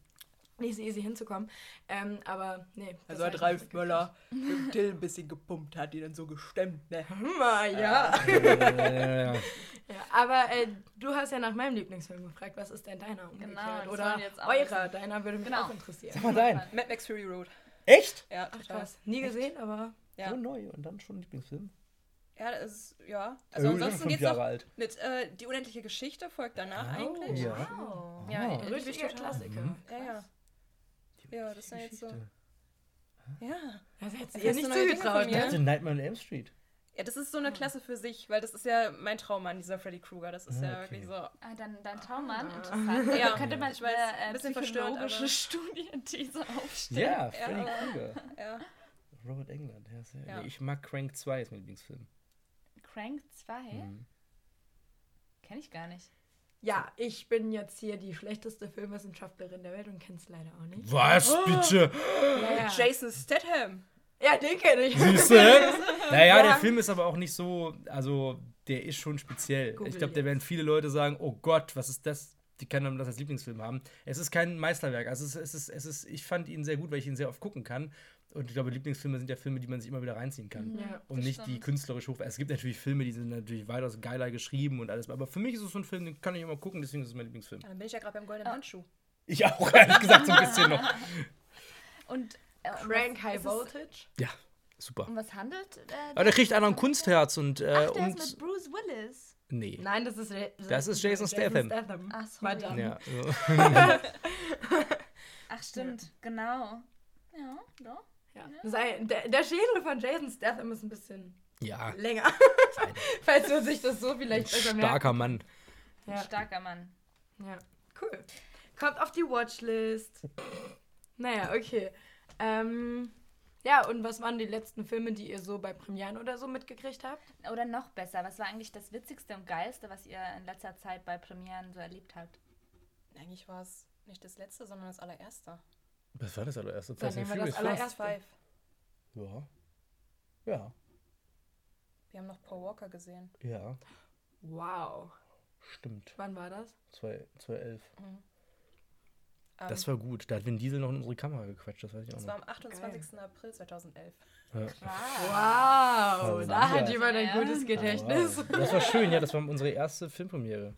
nicht so easy hinzukommen. Ähm, aber nee. Also hat Ralf Möller mit Till ein bisschen gepumpt, hat die dann so gestemmt, ne? mitgekriegt. Ah, ja. Ja, aber äh, du hast ja nach meinem Lieblingsfilm gefragt. Was ist denn deiner umgekehrt? Genau, das Oder eurer? Deiner würde mich Genau. auch interessieren. Sag mal dein. Mad Max Fury Road. Echt? Ja, Ach, krass. Nie gesehen, aber Ja. So neu und dann schon Lieblingsfilm. Ja, das ist, ja. Also Also ansonsten geht's Jahre noch alt. mit äh, Die unendliche Geschichte folgt danach Oh, eigentlich. ja. Oh. Ja, richtiger total. Klassiker. Mhm. Ja, ja. Ja, das ist ja jetzt so. Ja. Das hättest du nicht zugetraut, Ich mir? ne? dachte Nightmare on Elm Street. Ja, das ist so eine Klasse für sich, weil das ist ja mein Traummann, dieser Freddy Krueger. Das ist Ah, ja okay. wirklich so. Ah, dann dein Traummann, interessant. Ja, könnte man ich weiß, eine ein äh, bisschen psychologische aber- Studienthese aufstellen. Ja, Freddy aber- Krueger. Ja. Robert England. Ja, sehr, Ja. Ich mag Crank 2, ist mein Lieblingsfilm. Crank 2? Mhm. Kenn ich gar nicht. Ja, ich bin jetzt hier die schlechteste Filmwissenschaftlerin der Welt und kenn's leider auch nicht. Was, bitte? Ja, ja. Jason Statham. ja den kenne ich. Siehst du? Naja, Ja. der Film ist aber auch nicht so, also der ist schon speziell. Google ich glaube, da werden viele Leute sagen, oh Gott, was ist das? Die können das als Lieblingsfilm haben. Es ist kein Meisterwerk. Also es ist, es ist, es ist, ich fand ihn sehr gut, weil ich ihn sehr oft gucken kann. Und ich glaube, Lieblingsfilme sind ja Filme, die man sich immer wieder reinziehen kann. Ja, und das nicht die stimmt. künstlerisch hoch. Es gibt natürlich Filme, die sind natürlich weitaus geiler geschrieben und alles. Aber für mich ist es so ein Film, den kann ich immer gucken, deswegen ist es mein Lieblingsfilm. Dann bin ich ja gerade beim goldenen Handschuh. Ich auch, ehrlich gesagt, so ein bisschen noch. Und äh, Crank High Voltage. Ja, super. Um was handelt? Äh, Aber der kriegt einer ein Kunstherz und. Äh, Ach, der und ist mit Bruce Willis. nee. Nein, das ist, Ja- Das ist Jason Statham. Ach so, Madame. Ja, so. Ach stimmt, genau. Ja, doch. Ja. Sei, der, der Schädel von Jason Statham ist ein bisschen ja länger. ein Falls man sich das so vielleicht besser merkt. starker Mann. Ja. Starker Mann. ja, cool. Kommt auf die Watchlist. Naja, okay. Ähm, ja, und was waren die letzten Filme, die ihr so bei Premieren oder so mitgekriegt habt? Oder noch besser, was war eigentlich das Witzigste und Geilste, was ihr in letzter Zeit bei Premieren so erlebt habt? Eigentlich war es nicht das letzte, sondern das allererste. Was war das allererste? Dann nehmen wir das allererste. Five. Ja. Ja. Wir haben noch Paul Walker gesehen. Ja. Wow. Stimmt. Wann war das? 2 2011. Ähm, Das war gut. Da hat Vin Diesel noch in unsere Kamera gequatscht, das weiß ich auch das noch. war am 28. April 2011. Ja. Wow. Wow, da hat jemand ein gutes Gedächtnis. Wow. Das war schön, ja, das war unsere erste Filmpremiere.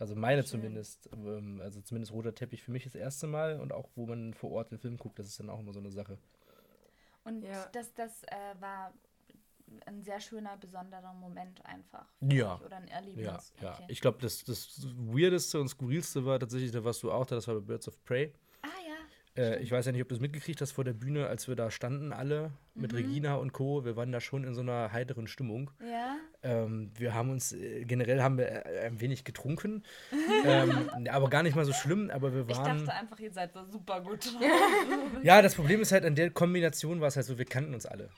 Also meine zumindest. Ähm, Also zumindest roter Teppich für mich das erste Mal und auch wo man vor Ort den Film guckt, das ist dann auch immer so eine Sache. Und Ja. das, das äh, war ein sehr schöner, besonderer Moment einfach. Ja. Oder ein Erlebnis. Ja, ja. Okay. Ich glaube, das, das Weirdeste und Skurrilste war tatsächlich, da warst du auch da, das war bei Birds of Prey. Äh, ich weiß ja nicht, ob du es mitgekriegt hast vor der Bühne, als wir da standen alle mit Regina und Co. Wir waren da schon in so einer heiteren Stimmung. Ja. Ähm, wir haben uns, äh, generell haben wir äh, ein wenig getrunken, ähm, aber gar nicht mal so schlimm, aber wir Ich waren... dachte einfach, ihr seid so super gut. Ja, das Problem ist halt, an der Kombination war es halt so, wir kannten uns alle.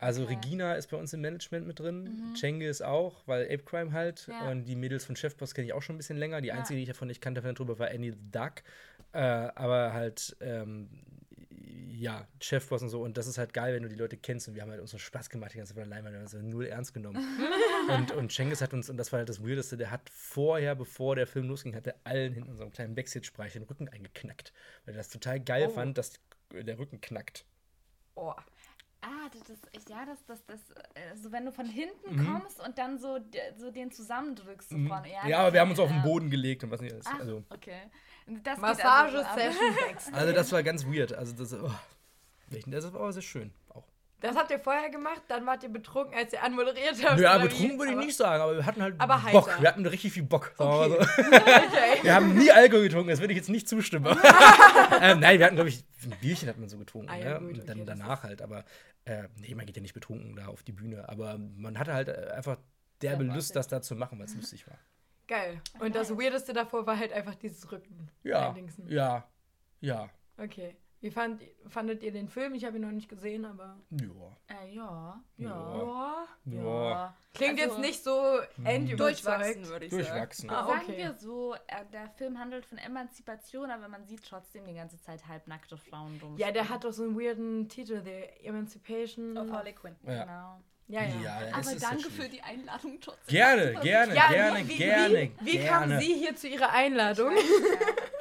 Also Okay. Regina ist bei uns im Management mit drin, Chenge ist auch, weil Ape Crime halt. Ja. Und die Mädels von Chefboss kenne ich auch schon ein bisschen länger. Die Ja. einzige, die ich davon nicht kannte, von drüber war Annie the Duck. Äh, aber halt, ähm, ja, Chefboss und so. Und das ist halt geil, wenn du die Leute kennst. Und wir haben halt uns so Spaß gemacht, die ganze Zeit allein, wir haben uns null ernst genommen. und, und Cengiz hat uns, und das war halt das Weirdeste, der hat vorher, bevor der Film losging, hat er allen hinten in so einem kleinen Backstage-Bereich den Rücken eingeknackt. Weil er das total geil Oh. fand, dass der Rücken knackt. Oh. Ah, das ist, ja, das, das, das, äh, so wenn du von hinten Mhm. kommst und dann so, so den zusammendrückst. So Mhm. vorne. Ja, aber wir haben uns auf den ja. Boden gelegt und was nicht alles. Ach, Also, okay. Geht Massage-Session also also das war ganz weird. Also das, oh, das war aber sehr schön. Auch. Das habt ihr vorher gemacht, dann wart ihr betrunken, als ihr anmoderiert habt. Ja, betrunken würde ich nicht sagen, aber wir hatten halt Aber Bock. Wir hatten richtig viel Bock. Mal so. Okay. Wir haben nie Alkohol getrunken, das würde ich jetzt nicht zustimmen. ähm, nein, wir hatten, glaube ich, ein Bierchen hat man so getrunken. Ah, ja, ne? gut, Und dann okay, danach halt. Aber äh, nee, man geht ja nicht betrunken da auf die Bühne. Aber man hatte halt äh, einfach derbe Sehr Lust, das da zu machen, weil es lustig war. Geil. Und das. Weirdeste davor war halt einfach dieses Rücken. Ja, ja, ja, Okay. Wie fand, fandet ihr den Film? Ich habe ihn noch nicht gesehen, aber. ja. Äh, ja, Ja. ja, Ja. ja. Klingt Also- jetzt nicht so end Durchwachsen, würde ich sagen. Durchwachsen. Ah, Sagen okay. wir so, äh, der Film handelt von Emanzipation, aber man sieht trotzdem die ganze Zeit halbnackte Frauen dumm. Ja, der hat doch so einen weirden Titel, The Emancipation. Auf Harley Quinn. Ja. Genau. Ja, ja. Ja, Aber danke für die Einladung trotzdem. Gerne, gerne, Ja, gerne, wie, wie, gerne, wie, wie gerne. kam sie hier zu ihrer Einladung?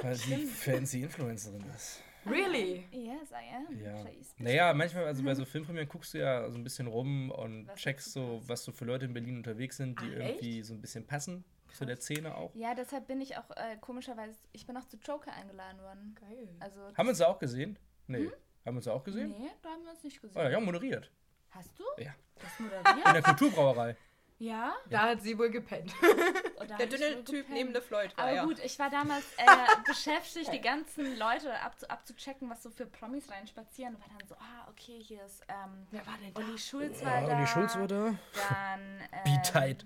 Weil sie fancy Influencerin ist. Really? Yes, I am. Ja. Please. Naja, manchmal, also bei so Filmpremieren guckst du ja so ein bisschen rum und Was checkst so, was so für Leute in Berlin unterwegs sind, die Ach, irgendwie so ein bisschen passen zu der Szene auch. Ja, deshalb bin ich auch äh, komischerweise, ich bin auch zu Joker eingeladen worden. Geil. Also, Haben wir uns da auch gesehen? Nee. Haben wir uns da auch gesehen? nee, da haben wir uns nicht Oh, gesehen. ja, moderiert. Hast du? Ja. Das In moderiert? der Kulturbrauerei. Ja? Da hat sie wohl gepennt. Oder Der dünne Typ gepennt? neben der Floyd war Aber ja. gut, ich war damals äh, beschäftigt, die ganzen Leute abzu abzuchecken, was so für Promis reinspazieren. Und war dann so, ah, okay, hier ist ähm, Wer war denn da? Olli Schulz war da. Olli Oh, Schulz war da. Dann, ähm, Be tight.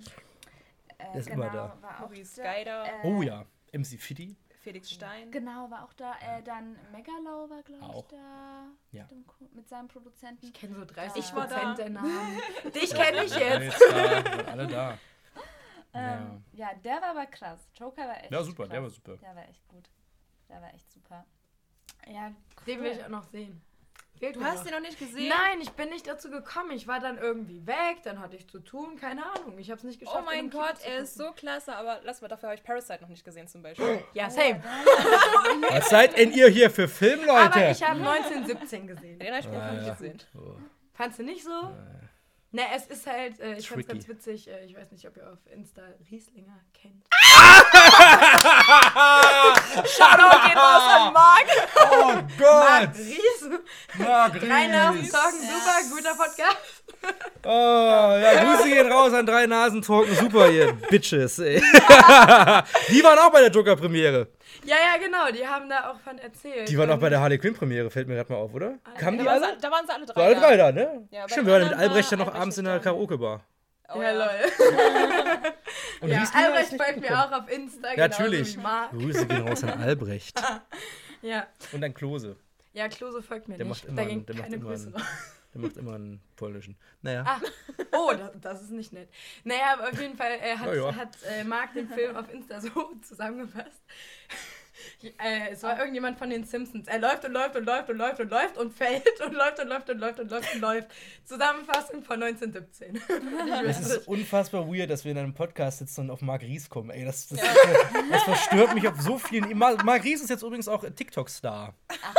Äh, Der ist genau, immer da. War auch Maurice. Geider. Äh, Oh ja. MC Fitty. Felix Stein. Genau, war auch da. Äh, dann Megalau war, glaube ich, da. Ja. Mit, dem Ko- mit seinem Produzenten. Ich kenne so 30 Ich war da. Prozent der Namen. Dich kenne ich Ja, jetzt. jetzt alle da. Ähm, ja. der war aber krass. Joker war echt Ja, super, krass. der war super. Der war echt gut. Der war echt super. Ja, Den will ich auch noch sehen. Fehlt Du mir hast noch. den noch nicht gesehen? Nein, ich bin nicht dazu gekommen. Ich war dann irgendwie weg, dann hatte ich zu tun, keine Ahnung. Ich habe es nicht geschafft. Oh mein Gott, er ist so klasse, aber lass mal, dafür habe ich Parasite noch nicht gesehen zum Beispiel. Ja, same. Was seid denn ihr hier für Filmleute? Aber ich habe 1917 gesehen. Den habe ich noch Ah, nicht ja. gesehen. Oh. Fandst du nicht so? Ne, es ist halt, äh, ich fand's Tricky. ganz witzig, äh, ich weiß nicht, ob ihr auf Insta Rieslinger kennt. Shoutout geht raus an Marc. Oh Marc Gott! Ries. Marc Drei Nasen Ries. talken, super, guter Podcast. Oh, ja, Grüße gehen raus an drei Nasen talken super hier, Bitches, ey. Die waren auch bei der Joker-Premiere. Ja, ja, genau, die haben da auch von erzählt. Die waren auch bei der Harley Quinn-Premiere, fällt mir gerade mal auf, oder? Kamen Da die waren, alle? sie, da waren sie alle drei. War alle da. drei da, ne? Ja, Stimmt, wir waren mit Albrecht ja noch abends in der da. Karaoke-Bar. Oh, Ja, lol. Und Ja, Albrecht folgt mir auch auf Insta, Ja, genauso natürlich. Grüße gehen raus an Albrecht. Ja. Und an Klose. ja, Klose folgt mir Der nicht. macht immer da einen- der macht keine immer Grüße. Der macht immer einen polnischen. Naja. Ah, oh, das, das ist nicht nett. Naja, aber auf jeden Fall äh, hat, Ja, ja. hat äh, Marc den Film auf Insta so zusammengefasst. Äh, es war irgendjemand von den Simpsons. Er läuft und läuft und läuft und läuft und läuft und fällt und läuft und läuft und läuft und läuft und läuft. Zusammenfassung von 1917. Es ist unfassbar weird, dass wir in einem Podcast sitzen und auf Marc Ries kommen. Ey, das, das, das verstört mich auf so vielen. Mar- Marc Ries ist jetzt übrigens auch TikTok-Star.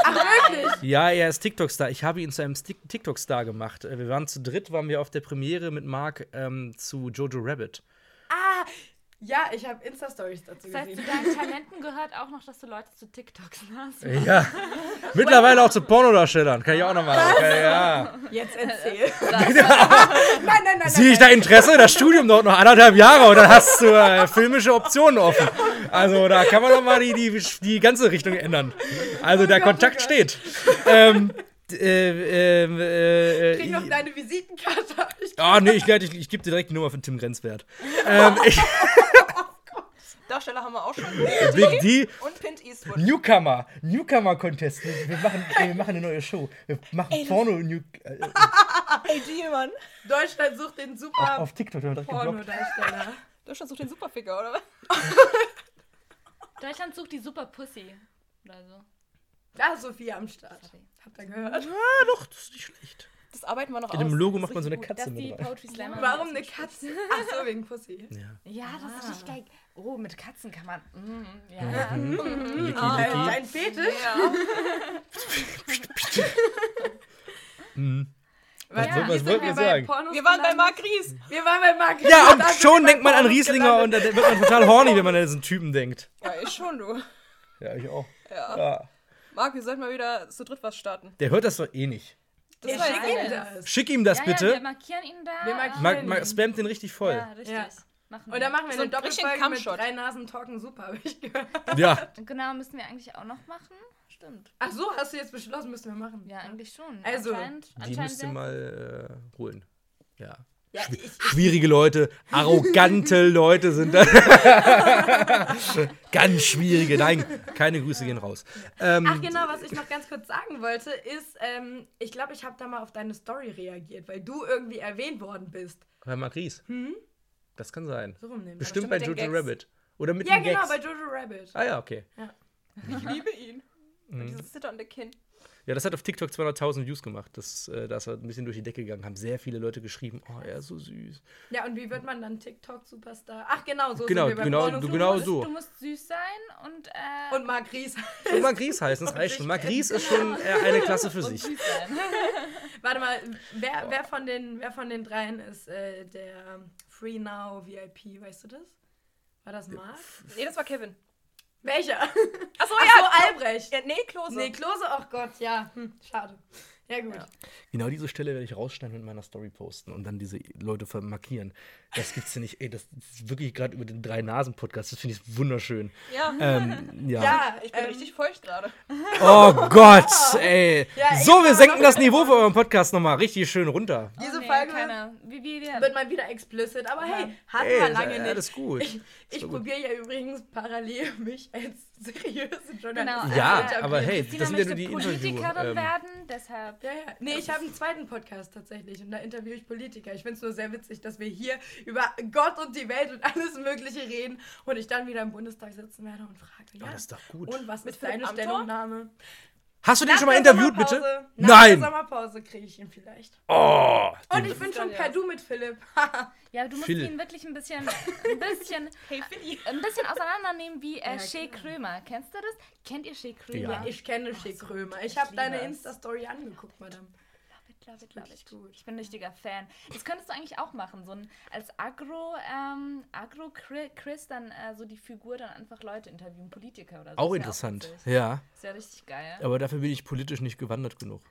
Ach, wirklich? Ja, er ist TikTok-Star. Ich habe ihn zu einem TikTok-Star gemacht. Äh, Wir waren zu dritt, waren wir auf der Premiere mit Marc ähm, zu Jojo Rabbit. Ah, ja, ich habe Insta-Stories dazu Das heißt, zu gesehen. deinen Talenten gehört auch noch, dass du Leute zu TikToks hast. Ja. Mittlerweile auch zu Pornodarstellern. Kann ich auch nochmal. Okay, ja. Jetzt erzähl. nein, nein, nein, nein. Sehe ich da Interesse? Das Studium dauert noch anderthalb Jahre und dann hast du äh, filmische Optionen offen. Also da kann man doch mal die, die, die ganze Richtung ändern. Also der Gott, Kontakt Gott. steht. Ähm, d- äh, ähm, äh, Krieg noch äh, deine Visitenkarte. Ah, nee, ich, ich, ich gebe dir direkt die Nummer von Tim Grenzwert. Ähm, ich, Darsteller haben wir auch schon. Big D, Und Pint Eastwood. Newcomer, Newcomer-Contest. Wir, wir, machen, äh, wir machen eine neue Show. Wir machen Porno New, äh, Ey, Deal, Mann. Deutschland sucht den auf, super auf TikTok. Wir. Pornodarsteller. Deutschland sucht den Superficker, oder was? Deutschland sucht die super Pussy. Oder so. Da ist Sophia am Start. Sorry. Habt ihr gehört? Ah, doch, das ist nicht schlecht. Das arbeiten wir noch In aus. dem Logo macht man so eine richtig Katze die mit. Poetry Slammer. Warum eine Katze? Ach so, wegen Pussy. Ja. Ja, das ist Ah. richtig geil. Oh, mit Katzen kann man. Mm, ja. Licky, Ah, licky. dein Fetisch? Ja. Mhm. Was, Ja, was wollten wir sagen? Pornos Wir waren bei gelandet? Marc Ries. Wir waren bei Marc Ja, und schon denkt man an Rieslinger gelandet. und da wird man total horny, wenn man an diesen Typen denkt. Ja, ich schon, du. Ja, ich auch. Ja. Ja. Marc, wir sollten mal wieder zu dritt was starten. Der hört das doch eh nicht. Ich weiß schick ihm das. Schick ihm das ja, Ja, wir bitte. markieren ihn da. Wir markieren Mag, mag, spammt den richtig voll. Ja, richtig. Ja. Machen Und dann machen wir So eine einen Doppelfolge mit drei Nasen talken super, habe ich gehört. Ja. Genau, müssten wir eigentlich auch noch machen. Stimmt. Ach so, hast du jetzt beschlossen, müssen wir machen. Ja, eigentlich schon. Also, anscheinend, Die anscheinend müsst ihr mal äh, holen. Ja. Ja, ich, Schwierige Leute, arrogante Leute sind da. Ganz schwierige. Nein, keine Grüße gehen raus. Ähm, Ach genau, was ich noch ganz kurz sagen wollte, ist, ähm, ich glaube, ich habe da mal auf deine Story reagiert, weil du irgendwie erwähnt worden bist. Bei Marc Ries. Das kann sein. So. Bestimmt bei Jojo. Rabbit. Oder mit Ja, den genau, Gags. bei Jojo Rabbit. Ah ja, okay. Ich liebe ihn. Mhm. Und dieses zitternde Kinn. Ja, das hat auf TikTok 200.000 Views gemacht. Das, äh, das ist ein bisschen durch die Decke gegangen. Haben sehr viele Leute geschrieben, oh, er ist so süß. Ja, und wie wird man dann TikTok-Superstar? Ach genau, so Genau, sind wir bei genau, du- genau musst, so. Du musst süß sein und. Äh, Und Marc Ries. Und Marc Ries heißen, das reicht schon. Marc Ries ist schon äh, eine Klasse für und sich. süß sein. Warte mal, wer, wer, von den, wer von den dreien ist äh, der Free Now VIP, weißt du das? War das Marc? Nee, das war Kevin. Welcher? Achso, Ach ja. so, Albrecht. ja. Nee, Klose. Nee, Klose, ach Gott, ja. Hm, schade. Ja, gut. Ja. Genau diese Stelle werde ich rausschneiden und in meiner Story posten und dann diese Leute vermarkieren. Das gibt's ja nicht. Ey, das ist wirklich gerade über den Drei-Nasen-Podcast. Das finde ich wunderschön. Ja, Ähm, ja. Ja, ich bin ähm, richtig feucht gerade. Oh Gott, ey. Ja, so, wir senken das Niveau für euren Podcast nochmal richtig schön runter. Diese Oh, nee, Folge keine. Wie, wie, wie, wird mal wieder explicit, aber hey, hatten Ey, wir lange ja, nicht. das ist gut. Ich, ich probiere ja übrigens parallel mich als seriöse Journalistin Genau. Ja, etablieren. aber hey, Christina das sind ja nur die. Politikerin ähm, werden, deshalb. Ja, ja. Nee, ich habe einen zweiten Podcast tatsächlich und da interviewe ich Politiker. Ich finde es nur sehr witzig, dass wir hier über Gott und die Welt und alles Mögliche reden und ich dann wieder im Bundestag sitzen werde und frage, ja, Oh, das ist doch gut. und was Mit ist deine Philipp? Stellungnahme? Hast du den Nach schon mal interviewt, bitte? Nach Nein. der Sommerpause kriege ich ihn vielleicht. Oh, Und ich bin schon ja. per Du mit Philipp. Ja, du musst Phil. ihn wirklich ein bisschen, ein bisschen, Hey, ein bisschen auseinandernehmen wie äh, Ja, Shea. Krömer. Kennst du das? Kennt ihr Shea Krömer? Ja. Ich kenne Schick Krömer. Ich habe deine. Insta-Story angeguckt, Madame. Love it, love it. gut. Ich bin ein richtiger Fan. Das könntest du eigentlich auch machen. So ein, als Agro, ähm, Agro-Chris dann äh, so die Figur dann einfach Leute interviewen, Politiker oder so. auch Ist ja interessant. witzig. Ja, Ist ja richtig geil. aber dafür bin ich politisch nicht gewandert genug.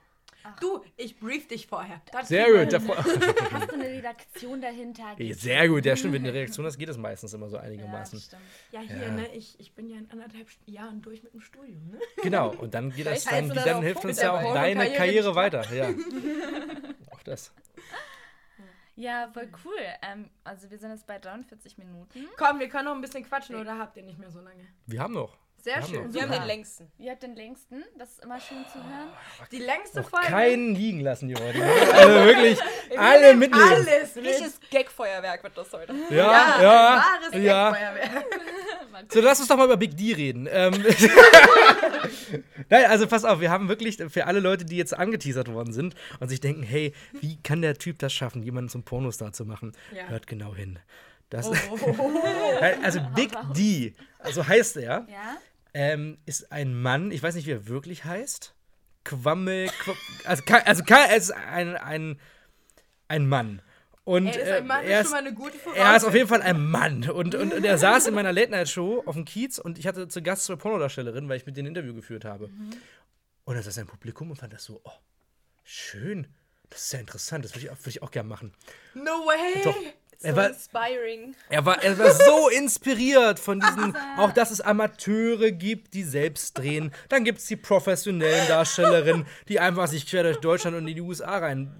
Du, ich brief dich vorher. Das Sehr gut. Hast du eine Redaktion dahinter? Ja, Sehr gut, ja stimmt. Wenn eine Reaktion hast, geht es meistens immer so Ja, einigermaßen. das stimmt. Ja, hier, Ja. ne? Ich, ich bin ja in anderthalb Jahren durch mit dem Studium, ne? Genau, und dann geht das, dann, dann dann hilft uns ja auch deine Karriere nicht weiter. Ja. auch das. Ja, voll cool. Ähm, also wir sind jetzt bei 43 Minuten. Komm, wir können noch ein bisschen quatschen oder habt ihr nicht mehr so lange? Wir haben noch. Sehr Wir haben schön. noch. Wir haben den längsten. Ihr habt den längsten. Das ist immer schön zu hören. Die längste Folge. keinen liegen lassen, die heute. Also wirklich alle mitnehmen. Alles. Richtiges Gagfeuerwerk wird das heute. Ja, ein ja, wahres ja. Gagfeuerwerk. So, lass uns doch mal über Big D reden. Ähm, Nein, also pass auf, wir haben wirklich für alle Leute, die jetzt angeteasert worden sind und sich denken, hey, wie kann der Typ das schaffen, jemanden zum Pornostar zu machen? Ja. Hört genau hin. Das, Oh. also Big D, also heißt er, Ja? Ähm, ist ein Mann, ich weiß nicht, wie er wirklich heißt. Quamme, Qu also, also er ist ein, ein, ein Mann. Und Er ist äh, ein Mann, er ist ist, er ist auf jeden. Fall ein Mann. Und, und, und er saß in meiner Late-Night-Show auf dem Kiez und ich hatte zu Gast zwei Pornodarstellerinnen, weil ich mit denen ein Interview geführt habe. Und er saß im Publikum und fand das so, oh, schön. Das ist ja interessant, das würde ich, auch- würde ich auch gerne machen. No way. Doch. So Er war, inspiring. er war, er war so inspiriert von diesen, auch dass es Amateure gibt, die selbst drehen. Dann gibt es die professionellen Darstellerinnen, die einfach sich quer durch Deutschland und in die USA rein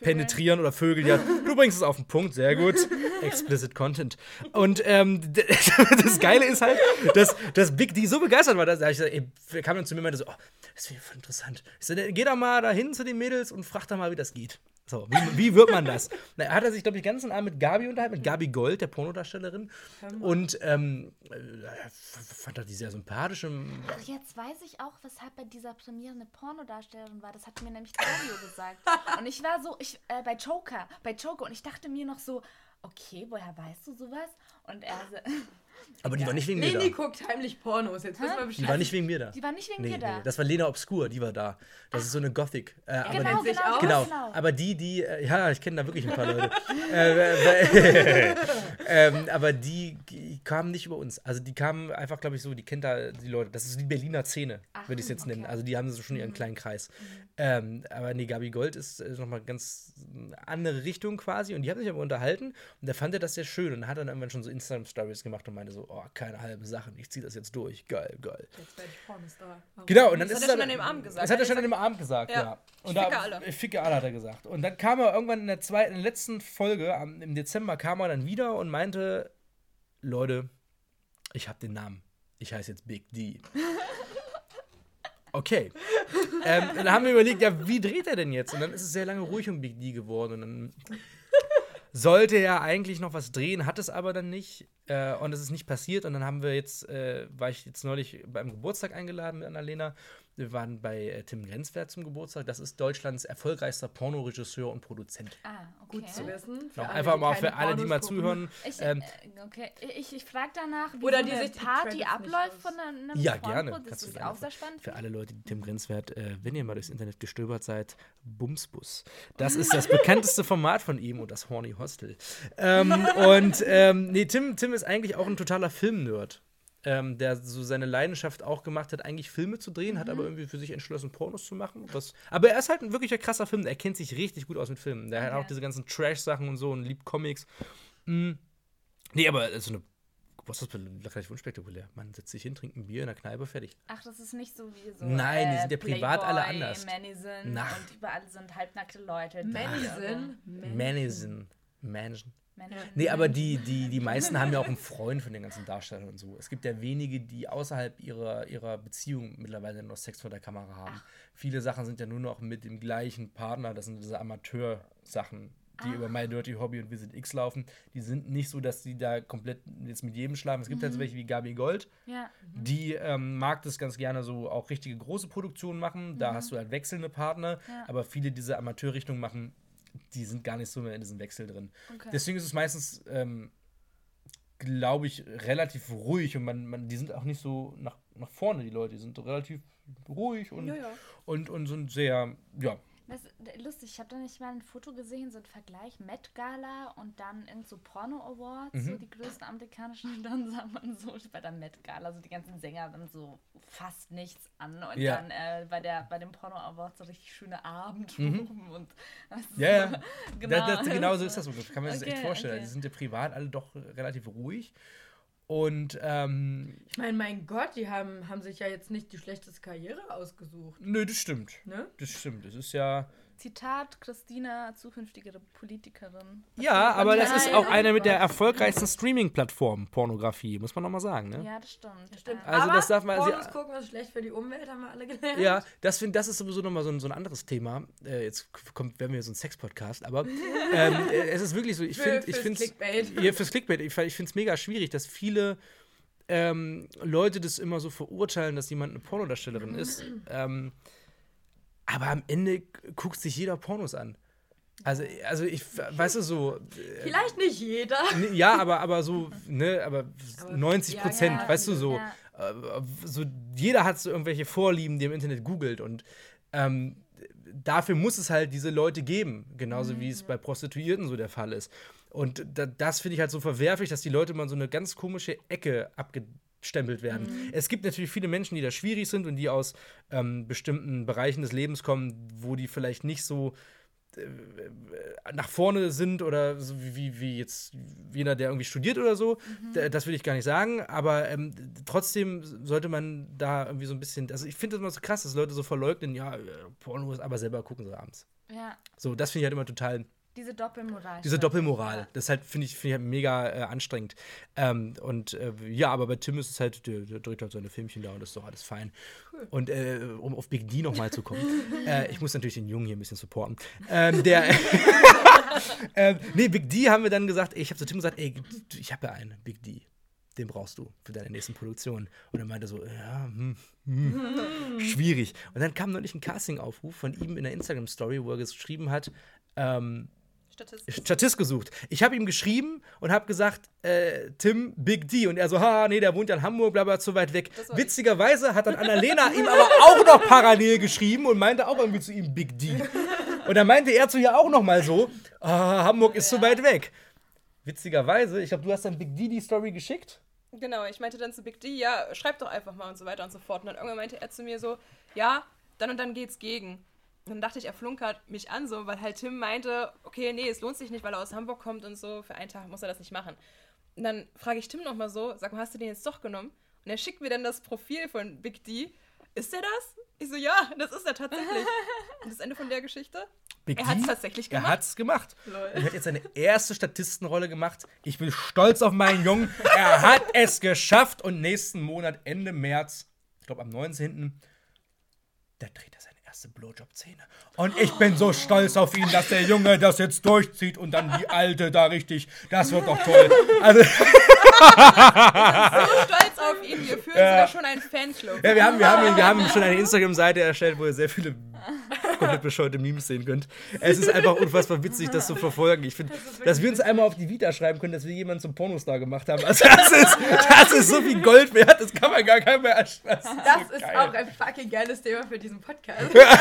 penetrieren oder Vögel. Ja, du bringst es auf den Punkt, sehr gut. Explicit Content. Und ähm, das Geile ist halt, dass, dass Big D so begeistert war, dass er ich ey, kam dann zu mir und meinte so, oh, das finde ich voll interessant. Ich so, geh da mal dahin zu den Mädels und frag da mal, wie das geht. So, wie, wie wird man das? Er hat er sich, glaube ich, den ganzen Abend mit Gabi unterhalten, mit Gabi Gold, der Pornodarstellerin. Und ähm, äh, fand er die sehr sympathisch. Ach, jetzt weiß ich auch, weshalb bei dieser Premiere eine Pornodarstellerin war. Das hat mir nämlich Claudio gesagt. Und ich war so, ich, äh, bei Joker, bei Joker. Und ich dachte mir noch so, okay, woher weißt du sowas? Und er so, Aber die war nicht wegen mir Leni da. guckt heimlich Pornos. Jetzt wissen wir Die Bescheid. war nicht wegen mir da. die war nicht wegen Nee, dir da. nee, das war Lena Obscur, die war da. Das ist so eine Gothic. Äh, aber genau, die, sich genau? Genau, genau. aber die, die, äh, ja, ich kenne da wirklich ein paar Leute. äh, äh, ähm, aber die, die kamen nicht über uns. Also die kamen einfach, glaube ich, so, die kennt da die Leute. Das ist die Berliner Szene, würde ich es jetzt nennen. okay. Mhm. Also die haben so schon ihren kleinen Kreis. Ähm, aber nee, Gabi Gold ist, ist nochmal ganz andere Richtung quasi. Und die haben sich aber unterhalten und der fand er das sehr schön und hat dann irgendwann schon so Instagram-Stories gemacht und meinte so, oh, keine halben Sachen, ich ziehe das jetzt durch. Geil, geil. Jetzt werde ich Pornostar. Warum? Genau, und dann Das ist hat er schon an dem Abend gesagt. Das hat er schon an dem Abend gesagt, ja. Ja, Und ich da, ficke alle. Ich ficke alle, hat er gesagt. Und dann kam er irgendwann in der zweiten, in der letzten Folge, am, im Dezember, kam er dann wieder und meinte, Leute, ich habe den Namen. Ich heiße jetzt Big D. Okay. ähm, dann haben wir überlegt, ja, wie dreht er denn jetzt? Und dann ist es sehr lange ruhig um Big D geworden. Und dann sollte er eigentlich noch was drehen, hat es aber dann nicht. Äh, und es ist nicht passiert. Und dann haben wir jetzt, äh, war ich jetzt neulich beim Geburtstag eingeladen mit Annalena. Wir waren bei äh, Tim Grenzwert zum Geburtstag. Das ist Deutschlands erfolgreichster Pornoregisseur und Produzent. Ah, okay. Gut zu wissen. Genau, alle, einfach mal für alle, die mal zuhören. Ich, Ähm, äh, okay. ich, ich frage danach, wie Oder so die eine die Party abläuft von einem Ja, Porno. gerne. Das Kannst ist gerne auch sehr spannend. Für alle Leute, die Tim Grenzwert, äh, wenn ihr mal durchs Internet gestöbert seid, Bumsbus. Das ist das bekannteste Format von ihm und das Horny Hostel. Ähm, und ähm, nee, Tim, Tim ist eigentlich auch ein totaler Filmnerd. Ähm, der so seine Leidenschaft auch gemacht hat, eigentlich Filme zu drehen, hat Mhm. aber irgendwie für sich entschlossen, Pornos zu machen. Was, aber er ist halt ein wirklicher krasser Film. Er kennt sich richtig gut aus mit Filmen. Der hat Okay. auch diese ganzen Trash-Sachen und so und liebt Comics. Mm. Nee, aber so eine Geburtstagsparty relativ unspektakulär. Man setzt sich hin, trinkt ein Bier in der Kneipe, fertig. Ach, das ist nicht so wie so. Nein, die äh, sind ja privat alle Playboy, anders. Manison Na. und überall sind halbnackte Leute. die- Manison. Manison. Mansion. Manison. Nee, aber die, die, die meisten haben ja auch einen Freund von den ganzen Darstellern und so. Es gibt ja wenige, die außerhalb ihrer, ihrer Beziehung mittlerweile noch Sex vor der Kamera haben. Viele Sachen sind ja nur noch mit dem gleichen Partner. Das sind diese Amateur-Sachen, die über My Dirty Hobby und Visit X laufen. Die sind nicht so, dass die da komplett jetzt mit jedem schlafen. Es gibt halt so welche wie Gabi Gold. Ja. Die ähm, mag das ganz gerne so auch richtige große Produktionen machen. Da hast du halt wechselnde Partner. Ja. Aber viele diese Amateurrichtungen machen, die sind gar nicht so mehr in diesem Wechsel drin. Okay. Deswegen ist es meistens, ähm, glaube ich, relativ ruhig und man, man, die sind auch nicht so nach, nach vorne, die Leute. Die sind relativ ruhig und, Ja, ja. und, und sind sehr, ja. Das ist lustig, ich habe da nicht mal ein Foto gesehen, so ein Vergleich Met Gala und dann in so Porno Awards, Mhm. so die größten amerikanischen, und dann sah man so bei der Met Gala, so die ganzen Sänger dann so fast nichts an und Ja. dann äh, bei, der, bei dem Porno Awards so richtig schöne Abend Mhm. und Ja, so- Genau, das, das, genau so ist das. Kann man sich das echt Okay, vorstellen. okay. Die sind ja privat alle doch relativ ruhig. Und ähm, Ich meine, mein Gott, die haben, haben sich ja jetzt nicht die schlechteste Karriere ausgesucht. nö, das stimmt. Ne? Das stimmt. Das ist ja. Zitat Christina, zukünftige Politikerin. Ja, aber das ist auch eine mit der erfolgreichsten Streaming-Plattform Pornografie, muss man nochmal sagen, ne? Ja, das stimmt. Stimmt. Äh, Also Aber das darf man- Pornos sie- gucken ist schlecht für die Umwelt, haben wir alle gelernt. Ja, das, find, das ist sowieso nochmal so ein, so ein anderes Thema. Äh, jetzt kommt, werden wir so ein Sex-Podcast, aber ähm, äh, es ist wirklich so, ich Für- finde, ich fürs finde Clickbait. Ja, fürs Clickbait. Ich, ich finde es mega schwierig, dass viele ähm, Leute das immer so verurteilen, dass jemand eine Pornodarstellerin ist. Ähm, aber am Ende guckt sich jeder Pornos an. Also, also ich, weißt du, so, äh, Vielleicht nicht jeder. Ja, aber, aber so, ne, aber, Aber 90 ja, Prozent, ja, weißt du, so, ja. äh, so, jeder hat so irgendwelche Vorlieben, die im Internet googelt und ähm, dafür muss es halt diese Leute geben, genauso wie es bei Prostituierten so der Fall ist. Und da, das finde ich halt so verwerflich, dass die Leute mal so eine ganz komische Ecke abgestempelt werden. Es gibt natürlich viele Menschen, die da schwierig sind und die aus ähm, bestimmten Bereichen des Lebens kommen, wo die vielleicht nicht so nach vorne sind oder so wie, wie, jetzt jeder, der irgendwie studiert oder so. D- Das will ich gar nicht sagen, aber ähm, trotzdem sollte man da irgendwie so ein bisschen, also ich finde das immer so krass, dass Leute so verleugnen, ja, äh, Porno ist aber selber gucken sie abends. Ja, So, das finde ich halt immer total, diese Doppelmoral. diese Doppelmoral, das halt finde ich, find ich halt mega äh, anstrengend. Ähm, und äh, ja, aber bei Tim ist es halt, der, der dreht halt seine Filmchen da und das ist doch alles fein. Und äh, um auf Big D nochmal zu kommen, äh, ich muss natürlich den Jungen hier ein bisschen supporten. Ähm, der, ähm, nee, Big D haben wir dann gesagt, ey, ich habe zu Tim gesagt, ey, ich habe ja einen, Big D. Den brauchst du für deine nächsten Produktionen. Und er meinte so, ja, hm, hm, schwierig. Und dann kam neulich ein Casting-Aufruf von ihm in der Instagram-Story, wo er geschrieben hat, ähm, Statist. Statist gesucht. Ich habe ihm geschrieben und habe gesagt, äh, Tim, Big D. Und er so, ha, nee, der wohnt ja in Hamburg, bla, bla, zu weit weg. War ich. Witzigerweise hat dann Annalena ihm aber auch noch parallel geschrieben und meinte auch irgendwie zu ihm Big D. Und dann meinte er zu ihr auch noch mal so, ah, Hamburg ist zu weit weg. Witzigerweise, ich glaube, du hast dann Big D die Story geschickt. Genau, ich meinte dann zu Big D, ja, schreib doch einfach mal und so weiter und so fort. Und dann irgendwann meinte er zu mir so, ja, dann und dann geht's gegen. Dann dachte ich, er flunkert mich an, so, weil halt Tim meinte, okay, nee, es lohnt sich nicht, weil er aus Hamburg kommt und so, für einen Tag muss er das nicht machen. Und dann frage ich Tim nochmal so, sag mal, hast du den jetzt doch genommen? Und er schickt mir dann das Profil von Big D. Ist der das? Ich so, ja, das ist er tatsächlich. Und das Ende von der Geschichte? Big Er D, hat's tatsächlich Er gemacht. hat's gemacht. Lol. Er hat jetzt seine erste Statistenrolle gemacht. Ich bin stolz auf meinen Jungen. Er hat es geschafft. Und nächsten Monat, Ende März, ich glaube am 19., da dreht er seine erste Blowjob-Szene. Und ich bin so stolz auf ihn, dass der Junge das jetzt durchzieht und dann die Alte da richtig. Das wird doch toll. Also, So stolz auf ihn, wir führen Ja. sogar schon einen Fanclub. ja, wir haben, wir, haben, wir haben schon eine Instagram-Seite erstellt, wo er sehr viele komplett bescheuerte Memes sehen könnt. Es ist einfach unfassbar witzig, das zu verfolgen. Ich finde, Das ist dass wir uns einmal auf die Vita schreiben können, dass wir jemanden zum Pornostar gemacht haben. Also das ist, das ist so viel Gold wert, das kann man gar keinem mehr ersch- Das ist, Das so ist auch ein fucking geiles Thema für diesen Podcast. Ja,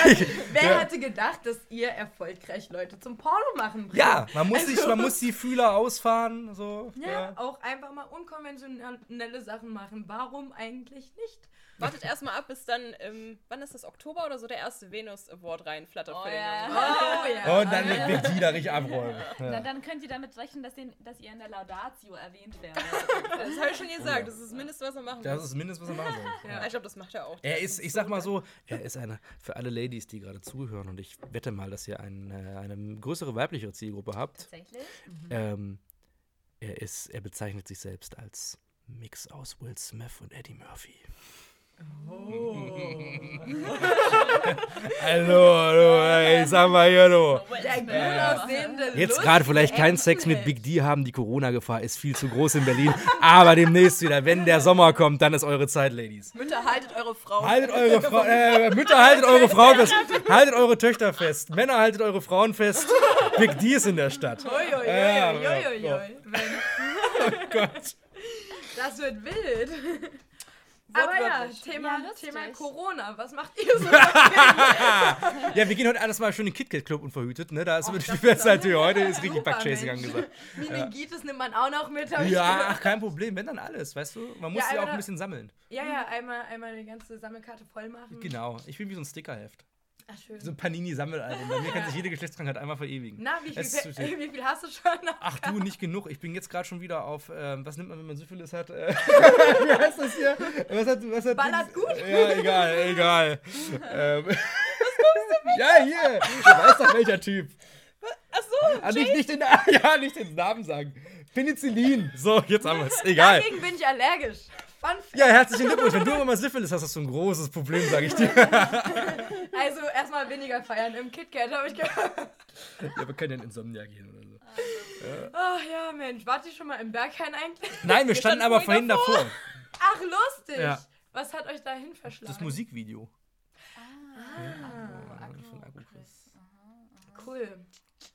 Wer ja. hätte gedacht, dass ihr erfolgreich Leute zum Porno machen bringt? Ja, man muss, sich, Also- man muss die Fühler ausfahren. So, Ja, auch einfach mal unkonventionelle Sachen machen. Warum eigentlich nicht? Wartet erstmal ab, bis dann, ähm, wann ist das, Oktober oder so, der erste Venus Award reinflattert Oh für den ja. Jungen. Oh ja. Und dann mit Big da richtig abräumen. Na, Ja. dann könnt ihr damit rechnen, dass, den, dass ihr in der Laudatio erwähnt werdet. Das habe ich schon gesagt, das ist das Mindeste, was er machen Das muss. ist mindestens, was er machen soll. Ja. Ich glaube, das macht er auch. Er Das ist, ich sag mal so, er ist eine, für alle Ladies, die gerade zuhören, und ich wette mal, dass ihr ein, äh, eine größere weibliche Zielgruppe habt, Tatsächlich? ähm, er, ist, er bezeichnet sich selbst als Mix aus Will Smith und Eddie Murphy. Hallo, hallo, ey, sag mal hier, du. Der aussehende Jetzt gerade vielleicht kein Sex mit Big D haben, die Corona-Gefahr ist viel zu groß in Berlin, aber demnächst wieder, wenn der Sommer kommt, dann ist eure Zeit, Ladies. Mütter, haltet eure Frauen. Haltet eure Frau, äh, Mütter, haltet eure Frauen fest. Haltet eure Töchter fest. Männer, haltet eure Frauen fest. Big D ist in der Stadt. Uiuiui, Ja, uiuiui, ja, uiuiui. Oh Gott. Das wird wild. Aber ja. Thema, Ja. Thema Corona. Was macht ihr so? Ja, wir gehen heute alles mal schön in den KitKat Club unverhütet, ne? Da ist wirklich das die beste ist Zeit für heute. Ist richtig Backchasing angesagt. Meningitis nimmt man auch noch mit. Ja, ach, kein Problem. Wenn dann alles, weißt du? Man muss Ja, sie auch ein bisschen sammeln. ja, ja, einmal, einmal die ganze Sammelkarte voll machen. Genau. Ich bin wie so ein Stickerheft. Ach, schön. So ein Panini-Sammelalbum. Bei mir kann sich jede Geschlechtskrankheit einmal verewigen. Na, wie viel, wie viel hast du schon? Ach du, nicht genug. Ich bin jetzt gerade schon wieder auf, ähm, was nimmt man, wenn man Syphilis hat? Äh, wie heißt das hier? Was hat, was hat Ballert gut. Ja, egal, egal. ähm, was kommst du Ja, hier. Du weißt doch, welcher Typ. Ach so, Ah, nicht, nicht den, ja, nicht den Namen sagen. Penicillin. So, jetzt haben wir es. Egal. Dagegen bin ich allergisch. Fun Fact. Ja, herzlichen Glückwunsch. Wenn du immer mal Syphilis hast, hast du ein großes Problem, sage ich dir. Also erstmal weniger feiern im KitKat, habe ich gehört. Ja, wir können ja in Insomnia gehen oder so. Ach ja, Mensch. Wart ihr schon mal im Berghain eigentlich? Nein, wir standen standen aber vorhin vorhin davor. Ach, lustig. Ja. Was hat euch dahin verschlagen? Das Musikvideo. Ah, Agro Chris. Cool.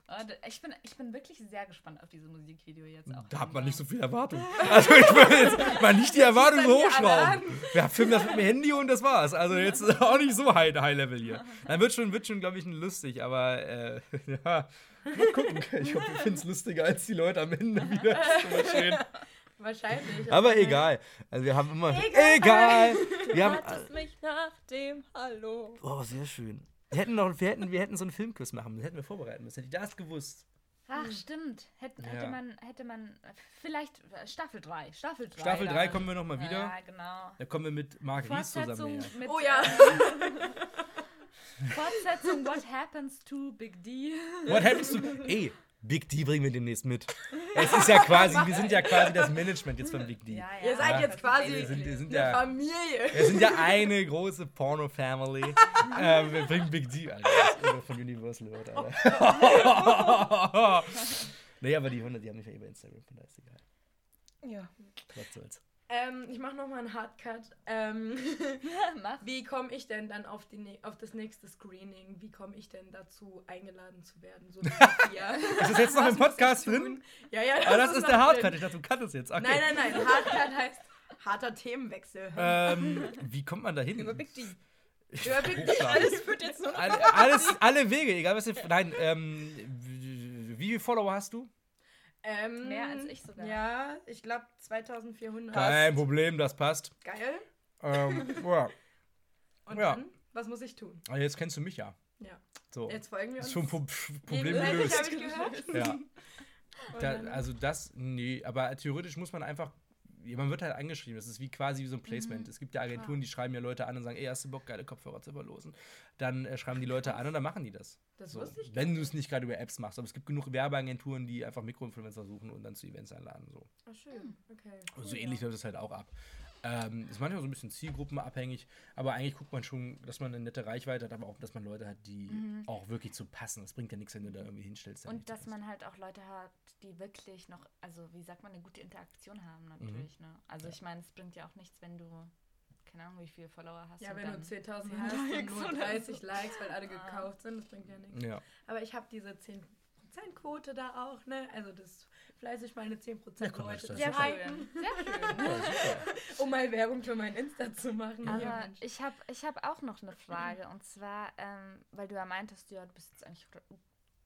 Da- Ich bin, ich bin wirklich sehr gespannt auf dieses Musikvideo jetzt auch. Da hat man nicht so viel Erwartung. Also ich würde jetzt mal nicht die Erwartung so hochschrauben. Wir filmen das mit dem Handy und das war's. Also jetzt auch nicht so high, high level hier. Dann wird schon, wird schon glaube ich, lustig, aber äh, ja, mal gucken. Ich hoffe, wir finden es lustiger als die Leute am Ende wieder. Wahrscheinlich. Aber egal. Also wir haben immer. Egal. Egal. Wir haben. Mich nach dem Hallo. Oh, sehr schön. Wir hätten, noch, wir, hätten, wir hätten so einen Filmquiz machen, das hätten wir vorbereiten müssen. Hätte ich das gewusst. Ach, stimmt. Hätte, hätte, Ja. man, hätte man vielleicht Staffel 3. Staffel 3. Staffel 3 kommen wir nochmal wieder. Ja, genau. Da kommen wir mit Marc Ries zusammen her. mit Oh ja. äh, Fortsetzung What Happens to Big D. What happens to. Ey, Big D bringen wir demnächst mit. Es ist ja quasi, wir sind ja quasi das Management jetzt von Big D. Ja, Ihr seid Ja. jetzt quasi Wir sind, wir sind eine ja, Familie. wir sind ja eine große Porno-Family. äh, wir bringen Big D, Alter. Das ist irre von Universal hört, Alter. nee, aber die Hunde, die haben mich ja über Instagram, von daher ist egal. Ja. Was soll's. Ähm, ich mache nochmal einen Hardcut. Ähm, Mach. wie komme ich denn dann auf, die, auf das nächste Screening? Wie komme ich denn dazu, eingeladen zu werden? So? Ist das jetzt noch im Podcast drin? Ja, ja. Aber das ist noch der drin. Hardcut. Ich dachte, du cuttest jetzt. Okay. Nein, nein, nein. Hardcut heißt harter Themenwechsel. Ähm, wie kommt man da hin? Über Big D. Über Big D. Alles führt jetzt nur noch alle, alles, alle Wege, egal was ihr. Nein, ähm, wie viele Follower hast du? Ähm, Mehr als ich sogar. Ja, ich glaube 2400. Kein Problem, das passt. Geil. Ähm, ja. Und Ja. dann, was muss ich tun? Aber jetzt kennst du mich ja. Ja. So. Jetzt folgen wir ist uns. schon Pro Problem gelöst. ich gehört. Ja. Da, also das, nee, aber theoretisch muss man einfach, ja, man wird halt angeschrieben, das ist wie quasi wie so ein Placement. Es gibt ja Agenturen, die schreiben ja Leute an und sagen, ey, hast du Bock, geile Kopfhörer zu verlosen? Dann äh, schreiben die Leute an und dann machen die das. Das So. wusste ich Wenn du es nicht gerade über Apps machst, aber es gibt genug Werbeagenturen, die einfach Mikroinfluencer suchen und dann zu Events einladen. So. Ach, schön. Okay. Also so ähnlich läuft es halt auch ab. Ähm, ist manchmal so ein bisschen zielgruppenabhängig, aber eigentlich guckt man schon, dass man eine nette Reichweite hat, aber auch, dass man Leute hat, die auch wirklich zu passen. Das bringt ja nichts, wenn du da irgendwie hinstellst. Und dass man halt auch Leute hat, die wirklich noch, also wie sagt man, eine gute Interaktion haben Mhm. natürlich. Ne? Also ich meine, es bringt ja auch nichts, wenn du, keine Ahnung, wie viele Follower hast. Ja, und wenn du dann 10.000 10 hast und Likes nur oder 30 so. Likes, weil alle Ah. gekauft sind, das bringt ja nichts. Ja. Aber ich habe diese 10%-Quote da auch, ne? Also das fleißig meine 10% Ja, komm, Leute das ist zu Sehr schön. Sehr schön. um mal Werbung für mein Insta zu machen. Aber Ja, ich habe ich hab auch noch eine Frage. Und zwar, ähm, weil du ja meintest, ja, du bist jetzt eigentlich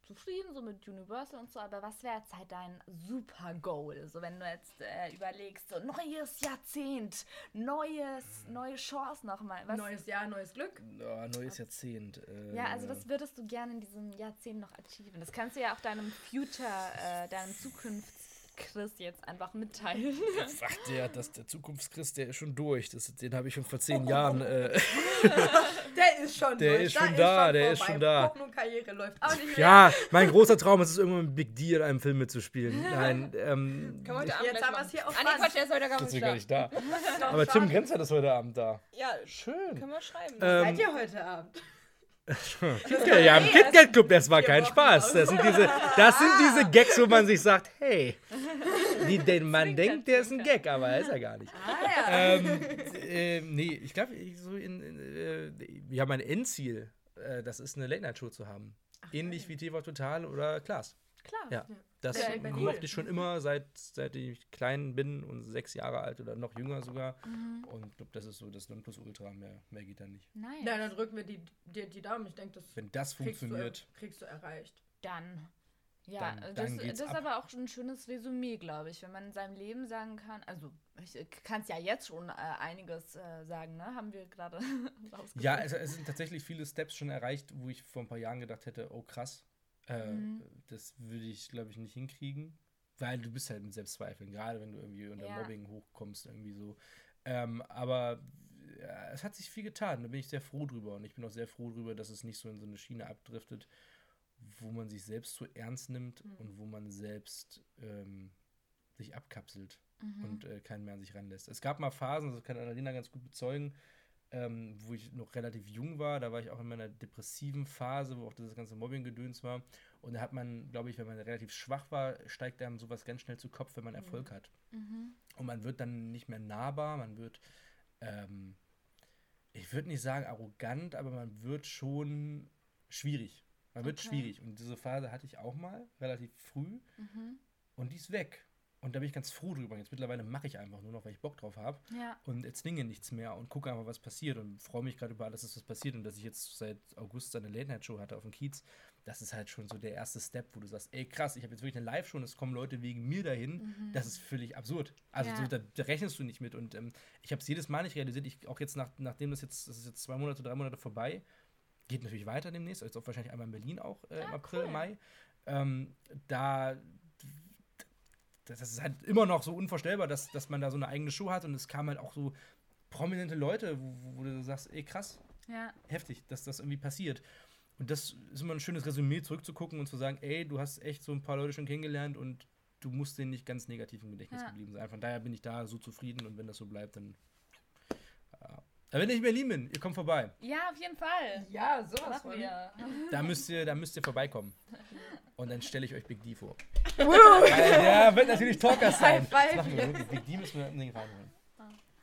zufrieden so mit Universal und so, aber was wäre jetzt halt dein super Goal? So, wenn du jetzt äh, überlegst, so neues Jahrzehnt, neues, neue Chance nochmal. Was, Neues Jahr, neues Glück. Ja, neues Jahrzehnt. Äh, ja, also was würdest du gerne in diesem Jahrzehnt noch achieven? Das kannst du ja auch deinem Future, äh, deinem Zukunftschris jetzt einfach mitteilen. Ach, der, das, der Zukunftschrist, der ist schon durch. Das, den habe ich schon vor zehn Jahren. Äh, Der ist schon Der durch. ist schon da, der ist vorbei. schon da. Porno-Karriere läuft auch nicht mehr. ja, mein großer Traum ist es, irgendwann mit Big D in einem Film mitzuspielen. Nein, ähm. Können wir heute Abend Jetzt haben wir es hier auf Ah, nee. Quatsch, der ist heute gar nicht gar nicht da. Aber Tim. Grenzer ist heute Abend da. Ja, Schön. können wir schreiben. Ähm, Seid ihr heute Abend? Ja, ja, im KitKat Club, das war kein Spaß. Das sind diese, das sind diese Gags, wo man sich sagt, hey, die, den man denkt, der ist ein Gag, aber ist er gar nicht. Ah ähm, äh, nee, ich glaube, so in, in äh, ja, mein Endziel, äh, das ist eine Late-Night-Show zu haben. Ähnlich wie TV Total oder Klaas. Klar. Ja, das Ja, mochte ich schon immer, seit, seit ich klein bin und sechs Jahre alt oder noch jünger sogar. Und ich glaube, das ist so das Nonplusultra, mehr, mehr geht da nicht. Nice. Na, dann drücken wir die, dir die Daumen. Ich denke, das Wenn das kriegst du, funktioniert, kriegst du erreicht. Dann. Ja, Dann- äh, dann das, geht's das ist ab. aber auch schon ein schönes Resümee, glaube ich, wenn man in seinem Leben sagen kann. Also, ich kann es ja jetzt schon äh, einiges äh, sagen, ne? Haben wir gerade rausgefunden. Ja, es, es sind tatsächlich viele Steps schon erreicht, wo ich vor ein paar Jahren gedacht hätte, oh krass, äh, Mhm. das würde ich, glaube ich, nicht hinkriegen. Weil du bist halt mit Selbstzweifeln, gerade wenn du irgendwie unter Ja. Mobbing hochkommst, irgendwie so. Ähm, aber ja, es hat sich viel getan, da bin ich sehr froh drüber. Und ich bin auch sehr froh drüber, dass es nicht so in so eine Schiene abdriftet, wo man sich selbst zu ernst nimmt Mhm. und wo man selbst ähm, sich abkapselt Mhm. und äh, keinen mehr an sich ranlässt. Es gab mal Phasen, das kann Annalena ganz gut bezeugen, ähm, wo ich noch relativ jung war. Da war ich auch in meiner depressiven Phase, wo auch dieses ganze Mobbing-Gedöns war. Und da hat man, glaube ich, wenn man relativ schwach war, steigt einem sowas ganz schnell zu Kopf, wenn man Erfolg hat. Mhm. Und man wird dann nicht mehr nahbar, man wird, ähm, ich würde nicht sagen arrogant, aber man wird schon schwierig. Man wird Okay. schwierig. Und diese Phase hatte ich auch mal, relativ früh. Mhm. Und die ist weg. Und da bin ich ganz froh drüber. Jetzt mittlerweile mache ich einfach nur noch, weil ich Bock drauf habe. Ja. Und erzwinge nichts mehr und gucke einfach, was passiert. Und freue mich gerade über alles, was passiert. Und dass ich jetzt seit August eine Late-Night-Show hatte auf dem Kiez, das ist halt schon so der erste Step, wo du sagst, ey krass, ich habe jetzt wirklich eine Live-Show und es kommen Leute wegen mir dahin. Das ist völlig absurd. Also Ja. so, da, da rechnest du nicht mit. Und ähm, ich habe es jedes Mal nicht realisiert. Ich, auch jetzt, nach, nachdem das jetzt, das ist jetzt zwei Monate, drei Monate vorbei, geht natürlich weiter demnächst. Jetzt auch wahrscheinlich einmal in Berlin auch äh, im Ah, April, cool. Mai. Ähm, da das ist halt immer noch so unvorstellbar, dass, dass man da so eine eigene Show hat und es kamen halt auch so prominente Leute, wo, wo du sagst, ey krass, Ja. heftig, dass das irgendwie passiert. Und das ist immer ein schönes Resümee, zurückzugucken und zu sagen, ey, du hast echt so ein paar Leute schon kennengelernt und du musst denen nicht ganz negativ im Gedächtnis Ja. geblieben sein. Von daher bin ich da so zufrieden und wenn das so bleibt, dann. Ja. Aber wenn ich in Berlin bin, ihr kommt vorbei. Ja, auf jeden Fall. Ja, sowas Machen von. wir. Da müsst ihr, da müsst ihr vorbeikommen. Und dann stelle ich euch Big D vor. Der wird natürlich Talkers sein. Das machen wir wirklich. Big D müssen wir unbedingt reinholen.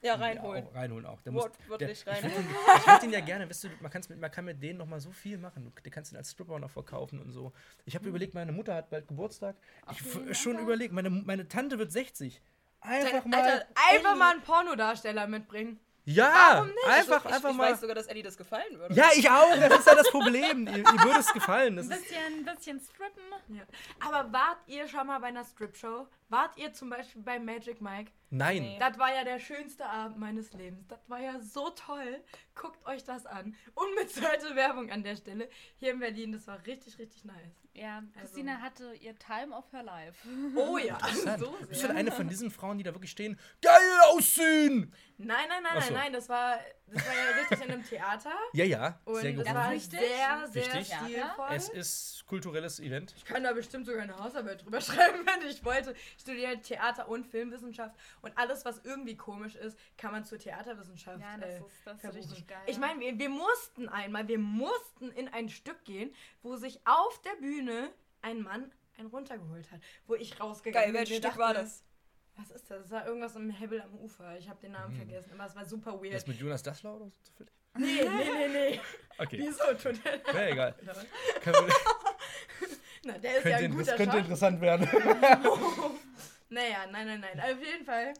Ja, Ja, reinholen. auch, reinholen auch. Der muss, der, ich reinholen. würde ihn, ich würd ihn ja gerne, weißt du, man, kann's mit, man kann mit denen noch mal so viel machen. Du, du kannst ihn als Stripper noch verkaufen und so. Ich habe überlegt, meine Mutter hat bald Geburtstag. Ich f- schon überlegt, meine, meine Tante wird 60. Einfach mal. Alter, einfach mal einen Pornodarsteller mitbringen. Ja, einfach, ich, einfach ich mal. weiß sogar, dass Eddie das gefallen würde. Ja, ich auch. Das ist ja das Problem. ihr, ihr würde es gefallen. Das Ein ist, bisschen, bisschen strippen. Ja. Aber wart ihr schon mal bei einer Strip-Show? Wart ihr zum Beispiel bei Magic Mike? nein. Nee. Das war ja der schönste Abend meines Lebens. Das war ja so toll. Guckt euch das an. Unbezahlte Werbung an der Stelle. Hier in Berlin, das war richtig, richtig nice. Ja, Also- Christina hatte ihr Time of her life. Oh ja, so Bist du eine von diesen Frauen, die da wirklich stehen? Geil aussehen! Nein, nein, nein, so. nein, nein. Das war, das war ja richtig in einem Theater. Ja, ja. Und Sehr das war Richtig? sehr, sehr Richtig. stilvoll. Es ist kulturelles Event. Ich kann da bestimmt sogar eine Hausarbeit drüber schreiben, wenn ich wollte. Ich studiere Theater- und Filmwissenschaft und alles, was irgendwie komisch ist, kann man zur Theaterwissenschaft Ja, das äh, ist, das ist richtig geil. Ich meine, wir, wir mussten einmal, wir mussten in ein Stück gehen, wo sich auf der Bühne ein Mann einen runtergeholt hat, wo ich rausgegangen Geil, bin. welches mir Stück dachte, war das? Was ist das? Das war irgendwas im Hebel am Ufer. Ich habe den Namen vergessen, aber es war super Das weird. mit Jonas Dassler oder so zufällig? Nee, nee, nee, nee. Okay. Wieso? Tut der Ja, egal. Können wir, Na, der ist ja könnte, ein das guter könnte Schauspieler. interessant werden. Naja, nein, nein, nein. Auf jeden Fall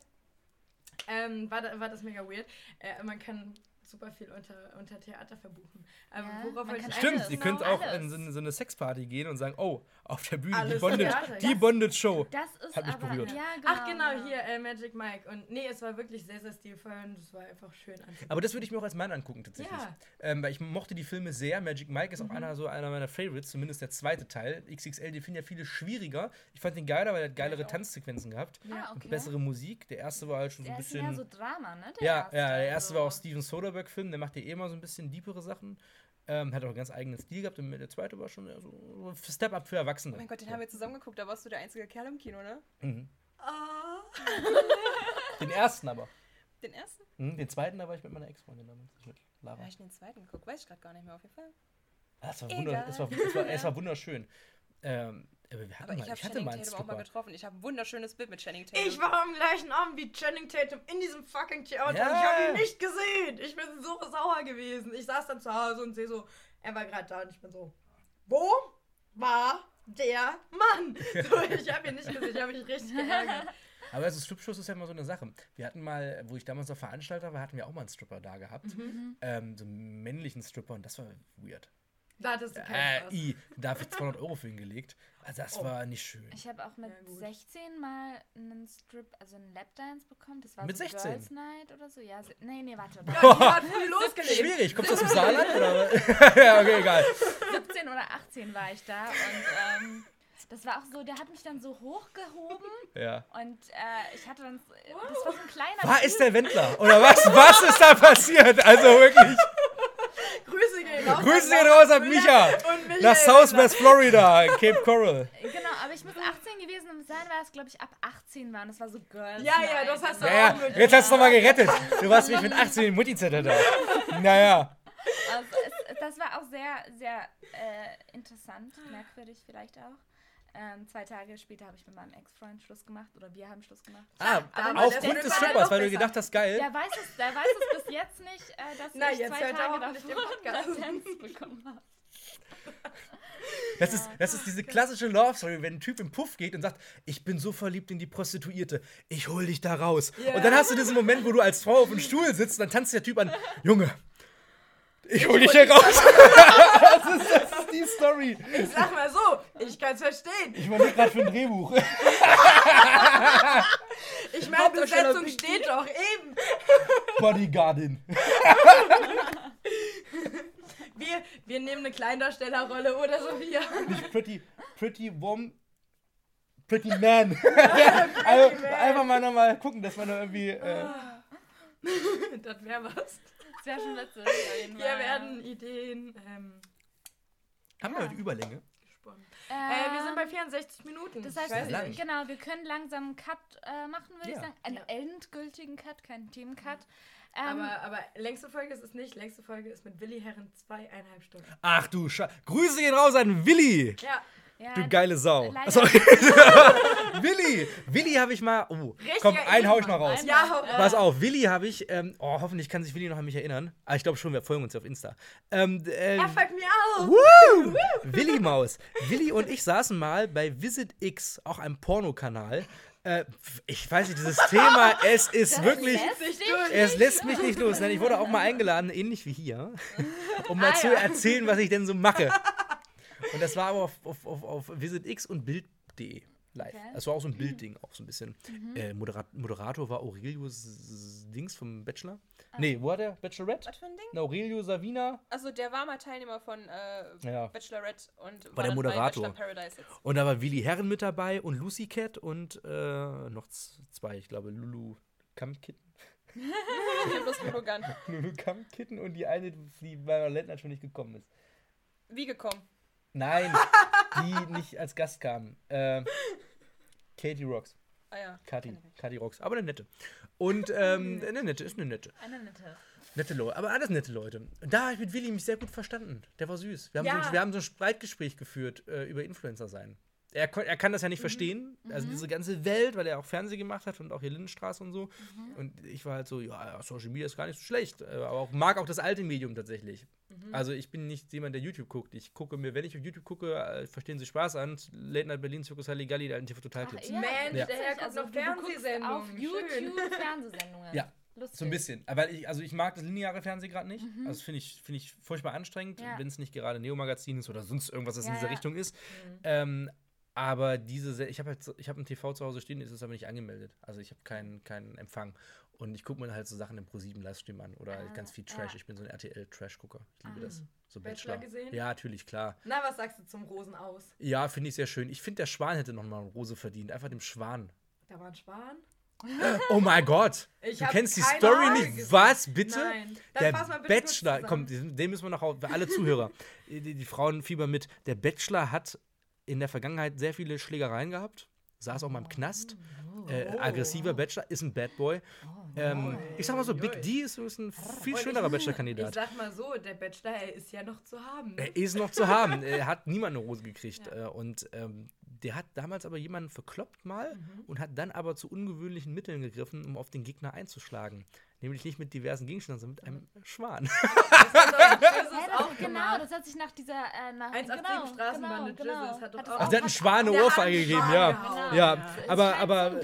ähm, war, da, war das mega weird. Äh, man kann super viel unter, unter Theater verbuchen. Aber Ja, worauf man kann Stimmt, Alles, ihr genau, könnt auch alles. in so eine, Sexparty gehen und sagen, oh, auf der Bühne, die Alles Theater, die ja. Bondage-Show. Das ist Hat mich aber, berührt. ja, genau. Ach genau, hier äh, Magic Mike. Und nee, es war wirklich sehr, sehr stilvoll und es war einfach schön anzusehen. Aber das würde ich mir auch als Mann angucken, tatsächlich. Ja. Ähm, weil ich mochte die Filme sehr. Magic Mike ist auch Mhm. einer, so einer meiner Favorites, zumindest der zweite Teil. XXL, die finden ja viele schwieriger. Ich fand den geiler, weil er hat geilere Tanzsequenzen gehabt. Ah, Und okay. bessere Musik. Der erste war halt schon so ein Der bisschen. mehr so Drama, ne? ja, ja, der also. erste war auch Steven Soderbergh-Film, der macht ja eh immer so ein bisschen deepere Sachen. Ähm, hat auch einen ganz eigenen Stil gehabt und der zweite war schon so Step-Up für Erwachsene. Oh mein Gott, den haben wir zusammen geguckt, da warst du der einzige Kerl im Kino, ne? Mhm. Ah. Den ersten aber. Den ersten? Mhm, den zweiten, da war ich mit meiner Ex-Freundin damals. Mit Lara. Habe ich den zweiten geguckt? Weiß ich gerade gar nicht mehr, auf jeden Fall. Ah, es, war wunder, es, war, es, war, es war wunderschön. Ähm, aber wir hatten Aber mal, ich habe ich hatte Channing mal einen Tatum auch mal getroffen. Ich habe ein wunderschönes Bild mit Channing Tatum. Ich war am gleichen Abend wie Channing Tatum in diesem fucking Theater. Ja. Ich habe ihn nicht gesehen. Ich bin so sauer gewesen. Ich saß dann zu Hause und sehe so, er war gerade da und ich bin so, wo war der Mann? So, ich habe ihn nicht gesehen. Ich habe mich richtig geärgert. Aber also Stripshows ist ja immer so eine Sache. Wir hatten mal, wo ich damals noch Veranstalter war, hatten wir auch mal einen Stripper da gehabt. Mhm. Ähm, so einen männlichen Stripper und das war weird. Da hattest du keinen Äh, Spaß. i, da habe ich 200 Euro für ihn gelegt. Also das Oh. war nicht schön. Ich habe auch mit Ja, gut. 16 mal einen Strip, also einen Lapdance bekommen. Das war Mit so 16? Girls Night oder so. Ja, nee, nee, warte. Ja, losgelegt. Schwierig, kommst du aus dem Saarland? Oder? ja, okay, egal. 17 oder 18 war ich da und ähm, das war auch so, der hat mich dann so hochgehoben Ja. und äh, ich hatte dann, so- das war so ein kleiner War Typ. ist der Wendler? Oder was? Was ist da passiert? Also wirklich. Grüße gehen raus. Grüße gehen raus an Micha. Und Michael Nach Southwest Florida, Cape Coral. Genau, aber ich muss 18 gewesen sein, weil es, glaube ich, ab 18 war und das war so Girls Ja, ja, das hast du und auch Ja, ja, jetzt hast du nochmal gerettet. Du warst mich mit 18 in Mutti-Zettel da. Naja. Also es, das war auch sehr, sehr äh, interessant, merkwürdig vielleicht auch. Ähm, zwei Tage später habe ich mit meinem Ex-Freund Schluss gemacht oder wir haben Schluss gemacht. Ah, aber aufgrund des Strippers, weil du gedacht hast, geil. Der weiß es, der weiß es bis jetzt nicht, äh, dass Na, ich jetzt zwei Tage davor. Latenz bekommen habe. Das ist, das ist diese klassische Love-Story, wenn ein Typ im Puff geht und sagt, ich bin so verliebt in die Prostituierte, ich hol dich da raus. Ja. Und dann hast du diesen Moment, wo du als Frau auf dem Stuhl sitzt und dann tanzt der Typ an, Junge, ich hol dich hier raus. das, ist, das ist die Story. Ich sag mal so, ich kann's verstehen. Ich überlege gerade für ein Drehbuch. Ich meine, Hauptdarsteller Besetzung steht doch eben. Bodyguardin. Wir, wir nehmen eine Kleindarstellerrolle oder so hier. Nicht pretty, pretty warm, pretty man. also, man. einfach mal nochmal gucken, dass man da irgendwie... Äh, Das wäre was. Das wäre schon Hier Fall. werden Ideen ähm, haben wir heute Überlänge? gesponnen. Äh, wir sind bei 64 Minuten. Das heißt, lang. nicht. genau, wir können langsam einen Cut äh, machen, würde Ja. ich sagen. Einen Ja. endgültigen Cut, keinen Themencut. Ähm, Aber, aber längste Folge ist es nicht. Längste Folge ist mit Willi Herren zweieinhalb Stunden. Ach du Sche... Grüße gehen raus an Willi. Ja, ja, Du geile Sau. Willi. Willi habe ich mal... Oh, Richtiger komm, einen hau ich Ehrenmann. raus. ja, hau Äh, Pass auf, Willi habe ich... Ähm, oh, hoffentlich kann sich Willi noch an mich erinnern. Ah, ich glaube schon, wir folgen uns auf Insta. Ähm, äh, Er folgt mir auch. Woo! Willi Maus. Willi und ich saßen mal bei Visit X, auch einem Pornokanal. Äh, ich weiß nicht, dieses Thema, es ist wirklich. lässt. Es lässt mich nicht los. Nein, Ich wurde auch mal eingeladen, ähnlich wie hier, um mal Ah, zu ja. erzählen, was ich denn so mache. Und das war aber auf, auf, auf, auf Visit X und Bild.de live. Okay. Das war auch so ein Bildding, auch so ein bisschen. Mhm. Äh, Moderat Moderator war Aurelio S- S- Dings vom Bachelor. Ah. Nee, wo war der? Bachelorette? Was für ein Ding? Na, Aurelio Savina. Also der war mal Teilnehmer von äh, Ja. Bachelorette und War der dann Moderator. Und da war Willi Herren mit dabei und Lucy Cat und äh, noch zwei, ich glaube, Lulu Kampkitten. Lulu Kampkitten und die eine, die bei Lendner schon nicht gekommen ist. Wie gekommen? Nein, die nicht als Gast kam. Äh, Katie Rocks. Ah ja. Nicht. Kathi Rocks. Aber eine nette. Und ähm, eine nette, ist eine nette. Eine nette. Nette Leute, aber alles nette Leute. Und da habe ich mit Willi mich sehr gut verstanden. Der war süß. Wir haben, so, Ja. ein, wir haben so ein Streitgespräch geführt äh, über Influencer sein. Er, er kann das ja Mhm. nicht verstehen. Also diese ganze Welt, weil er auch Fernsehen gemacht hat und auch hier Lindenstraße und so. Mhm. Und ich war halt so, ja, ja, Social Media ist gar nicht so schlecht. äh, Aber auch, mag auch das alte Medium tatsächlich. Mhm. Also ich bin nicht jemand, der YouTube guckt. Ich gucke mir, wenn ich auf YouTube gucke, äh, verstehen Sie Spaß an. Late Night Berlin, Circus Halligalli, der TV Total Clips. Mensch, Ja. der Herr noch Also, guckst Fernsehsendungen. Auf. YouTube Fernsehsendungen. Ja, Lustig. So ein bisschen. Aber ich, also ich mag das lineare Fernsehen gerade nicht. Also das finde ich, find ich furchtbar anstrengend, Ja. wenn es nicht gerade Neo-Magazin ist oder sonst irgendwas, das in Ja, dieser ja. Richtung ist. Ähm, aber diese, Se- ich habe halt, ich habe ein TV zu Hause stehen, ist es aber nicht angemeldet. Also ich habe keinen keinen Empfang. Und ich gucke mir halt so Sachen im Pro7 Livestream an oder Ah, ganz viel Trash. ja. Ich bin so ein RTL-Trash-Gucker. Ich liebe das. So Bachelor Bachelor. gesehen? Ja, natürlich, klar. Na, was sagst du zum Rosen aus? Ja, finde ich sehr schön. Ich finde, der Schwan hätte noch mal eine Rose verdient. Einfach dem Schwan. Da war ein Schwan. Oh mein Gott! Ich du kennst die Story Folge nicht? gesehen. Was, bitte? Nein. Dann Der bitte Bachelor, komm, den müssen wir noch auf, alle Zuhörer. Die, die Frauen fiebern mit. Der Bachelor hat in der Vergangenheit sehr viele Schlägereien gehabt. Saß auch mal im Knast. Äh, Oh. aggressiver Bachelor, ist ein Bad Boy. ähm, ich sag mal so, Big D ist, ein viel schönerer ich- Ich Bachelor-Kandidat. sag mal so, der Bachelor, er ist ja noch zu haben. Er ist noch zu haben. Er hat niemand eine Rose gekriegt. Äh, und ähm, der hat damals aber jemanden verkloppt mal Mhm. und hat dann aber zu ungewöhnlichen Mitteln gegriffen, um auf den Gegner einzuschlagen. Nämlich nicht mit diversen Gegenständen, sondern mit einem Schwan. Das ist das, auch genau, das hat sich nach dieser. Äh, nach, Eins auf genau, sieben Straßenbahn mit genau, Jesus hat doch auch- Ach, der hat einen Schwan eine Ohrfeige gegeben, ja. gehauen. Ja, aber, aber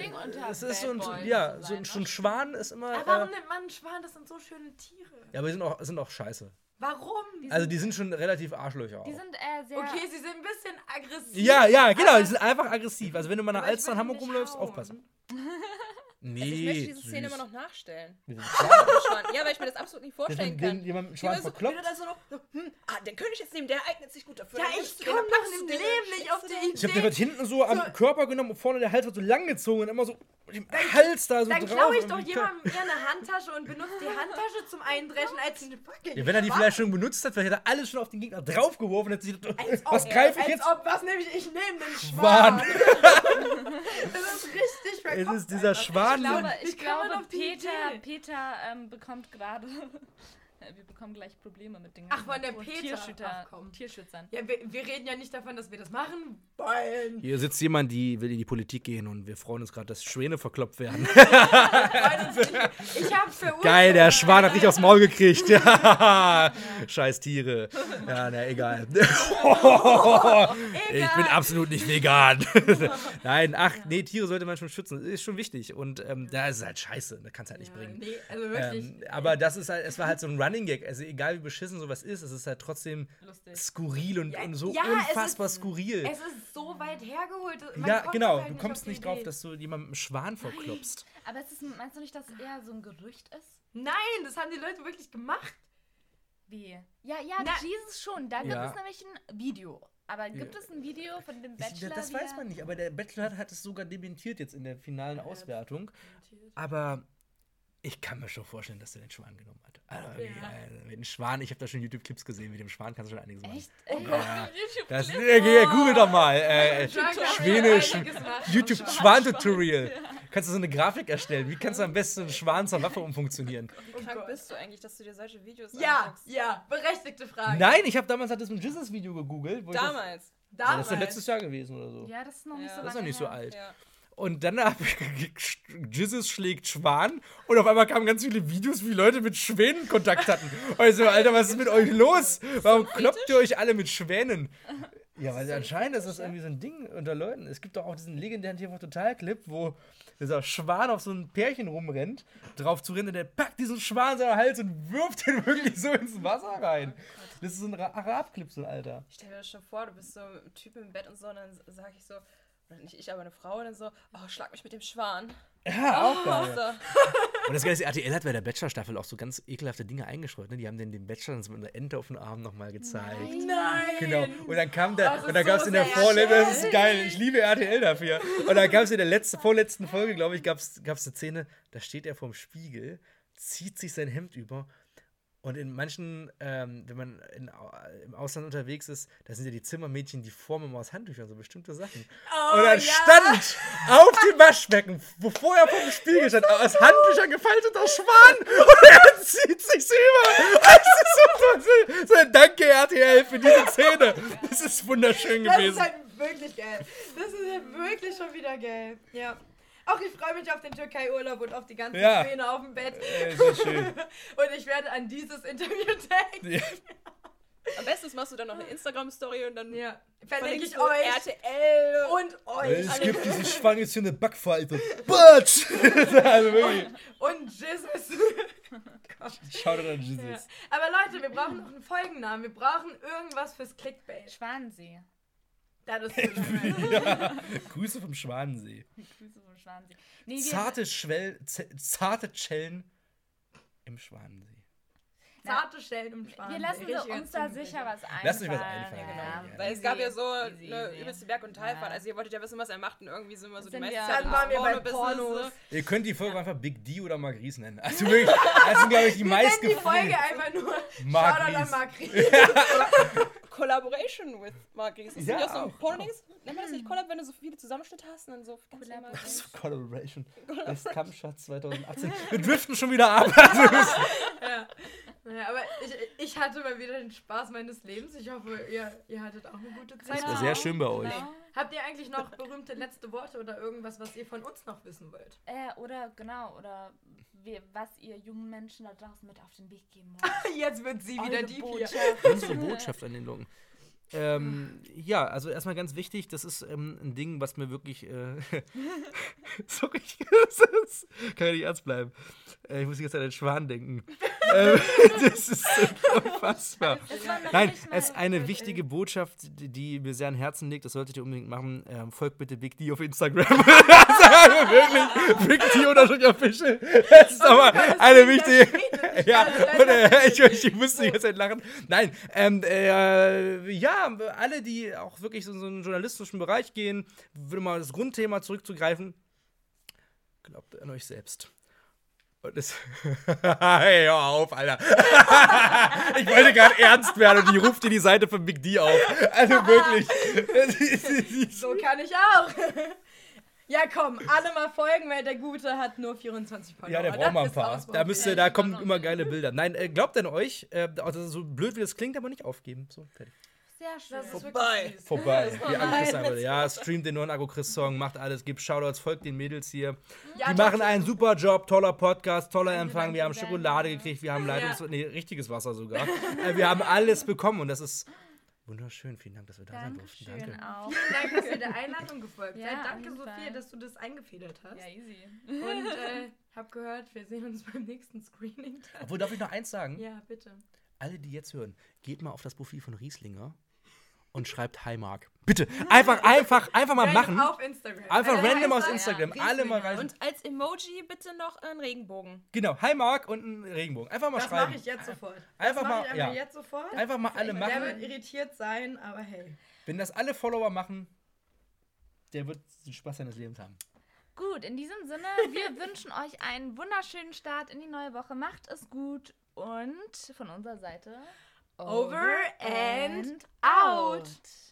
es ist so ein, ja, so ein, sein, so ein ne? Schwan ist immer. Aber warum Äh, nimmt man einen Schwan? Das sind so schöne Tiere. ja, aber die sind auch, sind auch scheiße. Warum? Also die sind schon relativ Arschlöcher auch. Die sind äh, sehr. Okay, sie sind ein bisschen aggressiv. Ja, ja, genau, die sind einfach aggressiv. Also wenn du mal nach Alster in Hamburg rumläufst, hauen. aufpassen. Ich möchte Nee, diese Szene süß. immer noch nachstellen. Mit dem Schwan. Ja, weil ich mir das absolut nicht vorstellen den, kann. den jemand mit Schwan so, verkloppt. er da so noch, so, hm, ah, den könnte ich jetzt nehmen, der eignet sich gut dafür. Ja, Dann ich komme dann packst im Leben dann nicht auf die den. Ich hab den Idee. wird hinten so am So. Körper genommen und vorne der Hals wird so lang gezogen und immer so dem Hals da so Dann drauf. klaue ich doch jemandem eher eine Handtasche und benutze die Handtasche zum Eindreschen als eine fucking Ja, wenn er die Schwan. vielleicht schon benutzt hat, vielleicht hat er alles schon auf den Gegner draufgeworfen und hat sich was greife ich jetzt? ob, was nehme ich? Ich nehme den Schwan. Schwan. das ist richtig Es verkopft. ist dieser einfach. Schwan. Ich glaube, ich glaube Peter? Peter ähm, bekommt gerade. Wir bekommen gleich Probleme mit den Ach, von der Peter. Ach. Tierschützern. Ja, wir, wir reden ja nicht davon, dass wir das machen wollen. Hier sitzt jemand, die will in die Politik gehen und wir freuen uns gerade, dass Schwäne verkloppt werden. Ich hab's verursacht. Geil, der Schwan hat dich aufs Maul gekriegt. Ja. Scheiß Tiere. Ja, na egal. Ich bin absolut nicht vegan. Nein, ach, nee, Tiere sollte man schon schützen. Ist schon wichtig. Und ähm, da ist es halt scheiße. Da kannst du halt nicht bringen. Nee, also wirklich. Ähm, aber das ist halt, es war halt so ein Running Gag. Also egal wie beschissen sowas ist, es ist halt trotzdem Lustig. skurril und, Ja, und so ja, es unfassbar ist- skurril. es ist so weit hergeholt. man Ja, genau. halt Du kommst nicht drauf, Idee. dass du jemandem einen Schwan verklopst. Aber es ist, meinst du nicht, dass eher so ein Gerücht ist? Nein, das haben die Leute wirklich gemacht. Wie? Ja, ja, Na- Jesus schon. Da gibt Ja. es nämlich ein Video. Aber gibt es ein Video von dem Ich, Bachelor? das wie weiß man nicht, aber der Bachelor hat- hat es sogar dementiert jetzt in der finalen Auswertung. Aber ich kann mir schon vorstellen, dass er den Schwan genommen hat. Also, Ja. äh, mit dem Schwan, ich habe da schon YouTube-Clips gesehen, mit dem Schwan kannst du schon einiges machen. Echt? Echt? Ja, YouTube das, Clip? äh, google doch mal. Äh, Schwan kann Schwäne, ja. Kannst du so eine Grafik erstellen? Wie kannst du am besten einen Schwan zur Waffe umfunktionieren? Wie krank bist du eigentlich, dass du dir solche Videos Ja, anguckst? ja, berechtigte Frage. Nein, ich habe damals halt das mit Jesus Video gegoogelt. wo ich das- Damals. Ja, das Damals. ist ja letztes Jahr gewesen oder so. Ja, das ist noch nicht Ja. so Das ist noch nicht so alt. Ja. Und dann habe ich Jesus schlägt Schwan und auf einmal kamen ganz viele Videos, wie Leute mit Schwänen Kontakt hatten. Also, Alter, was ist mit euch los? Warum kloppt ihr euch alle mit Schwänen? Ja, weil anscheinend ist das irgendwie so ein Ding unter Leuten. Es gibt doch auch diesen legendären TV-Total-Clip, wo dieser Schwan auf so ein Pärchen rumrennt, drauf zu rennen, und der packt diesen Schwan in seinen Hals und wirft ihn wirklich so ins Wasser rein. Das ist so ein Ra- Arab-Clip, so ein Alter. Ich stell mir das schon vor, du bist so ein Typ im Bett und so, und dann sage ich so, nicht ich, aber eine Frau, und dann so, oh, schlag mich mit dem Schwan. Ja, auch geil. So. Und das Geile ist, RTL hat bei der Bachelor-Staffel auch so ganz ekelhafte Dinge eingestreut. Ne? Die haben den, den Bachelor so mit einer Ente auf den Arm nochmal gezeigt. Nein. Genau. Und dann kam der, und dann gab es in der vorletzten, das ist geil, ich liebe RTL dafür. Und dann gab es in der letzten, vorletzten Folge, glaube ich, gab es eine Szene, da steht er vorm Spiegel, zieht sich sein Hemd über. Und in manchen, ähm, wenn man in, im Ausland unterwegs ist, da sind ja die Zimmermädchen, die formen immer aus Handtüchern so bestimmte Sachen. Oh, und dann ja. stand auf dem Waschbecken, wo vorher vor dem Spiegel stand, aus Handtüchern gefalteter Schwan und er zieht sich über. Das ist so, so, danke RTL für diese Szene. Das ist wunderschön Das gewesen. ist halt wirklich geil. Das ist ja wirklich schon wieder geil. Ja. Auch ich freue mich auf den Türkei-Urlaub und auf die ganzen Ja. Szene auf dem Bett. Äh, sehr schön. Und ich werde an dieses Interview denken. Ja. Am besten machst du dann noch eine Instagram-Story und dann Ja. Verlinke ich euch RTL. und euch. Es gibt diese schwangere Backfalte. Batsch! also wirklich. Und Jesus. Schaut an Ja. Jesus. Aber Leute, wir brauchen noch einen Folgennamen. Wir brauchen irgendwas fürs Clickbait. Schwansee. Das ist Ja. Grüße vom Schwanensee. Grüße vom Schwansee. Nee, Zarte, Schwell, zarte Schellen im Schwanensee. Zarte Stellen im Schwan. Wir lassen wir uns da sicher was einfallen. Lasst euch was einfallen, genau, ja. Weil es gab ja so eine übelste Berg- und Talfahrt. Ja. Also ihr wolltet ja wissen, was er macht und irgendwie sind wir so die Sind meiste wir- Zeit Dann waren wir bei Pornos. so. Ihr könnt die Folge einfach Big D oder Mark Ries nennen. Also wirklich, das sind, glaube ich, die Wir nennen die meisten. Folge einfach nur Mark Shoutout an Ries. Mark Ries. Collaboration with Ries. Ist Ja, ja, auch so ein auch? Nennt man das nicht Collab, wenn du so viele Zusammenschnitte hast und dann so normal. Collaboration. Best Kampfschatz 2018. Wir driften schon wieder ab. Das- Ja. Naja, aber ich, ich hatte mal wieder den Spaß meines Lebens. Ich hoffe, ihr, ihr hattet auch eine gute Zeit. Das war sehr schön bei euch. Genau. Habt ihr eigentlich noch berühmte letzte Worte oder irgendwas, was ihr von uns noch wissen wollt? Äh, oder genau, oder wir, was ihr jungen Menschen da draußen mit auf den Weg geben wollt. Jetzt wird sie wieder Eure die hier. Botschaft. Unsere Botschaft an den Lungen. Ähm, ja, also erstmal ganz wichtig, das ist ähm, ein Ding, was mir wirklich. Äh, sorry, das ist, kann ja nicht ernst bleiben. Äh, ich muss jetzt an den Schwan denken. ähm, das ist so unfassbar. Nein, es ist eine wichtige Botschaft, die, mir sehr an Herzen liegt. Das solltet ihr unbedingt machen. Ähm, folgt bitte Big D auf Instagram. also wirklich, Big D unterstrich official. Das ist aber eine wichtige. Ja, äh, ich, ich musste die ganze Zeit lachen. Nein, ähm, äh, ja, alle, die auch wirklich so in so einen journalistischen Bereich gehen, würde mal das Grundthema zurückzugreifen. Glaubt an euch selbst. Und das. hey, hör auf, Alter. ich wollte gerade ernst werden und ich ruft dir die Seite von Big D auf. Also wirklich. So kann ich auch. Ja, komm, alle mal folgen, weil der Gute hat nur 24 Follower. Ja, der braucht mal ein paar. Da müsst ihr, da kommen immer geile Bilder. Nein, äh, glaubt an euch. Äh, also so blöd wie das klingt, aber nicht aufgeben. So, fertig. Sehr schön. Das ist Vorbei. Vorbei. Wie Agro. Ja, streamt den neuen Agro Chris Song, macht alles, gibt Shoutouts, folgt den Mädels hier. Ja, Die machen einen super Job, toller Podcast, toller Empfang. Wir haben. Schokolade gekriegt, wir haben Ja. Leitungs... Nee, richtiges Wasser sogar. Äh, wir haben alles bekommen und das ist wunderschön. Vielen Dank, dass wir da sein durften. Dankeschön Danke. auch. Vielen Dank, dass ihr der Einladung gefolgt Ja, seid. Danke, Sophia, dass du das eingefädelt hast. Ja, easy. Und äh, hab gehört, wir sehen uns beim nächsten Screening. Obwohl, darf ich noch eins sagen? Ja, bitte. Alle, die jetzt hören, geht mal auf das Profil von Rieslinger und schreibt Hi Mark. Bitte, einfach, einfach, einfach mal machen. Auf Instagram. Einfach Äh, random aus? Instagram. Ja, Alle mal rein. Und als Emoji bitte noch einen Regenbogen. Genau, Hi Mark und ein Regenbogen. Einfach mal Das schreiben. mache ich jetzt sofort. Einfach das mal- mache ich einfach ja. jetzt sofort. Einfach mal alle Der machen. wird irritiert sein, aber hey. Wenn das alle Follower machen, der wird den Spaß seines Lebens haben. Gut, in diesem Sinne, wir wünschen euch einen wunderschönen Start in die neue Woche. Macht es gut und von unserer Seite Over and out.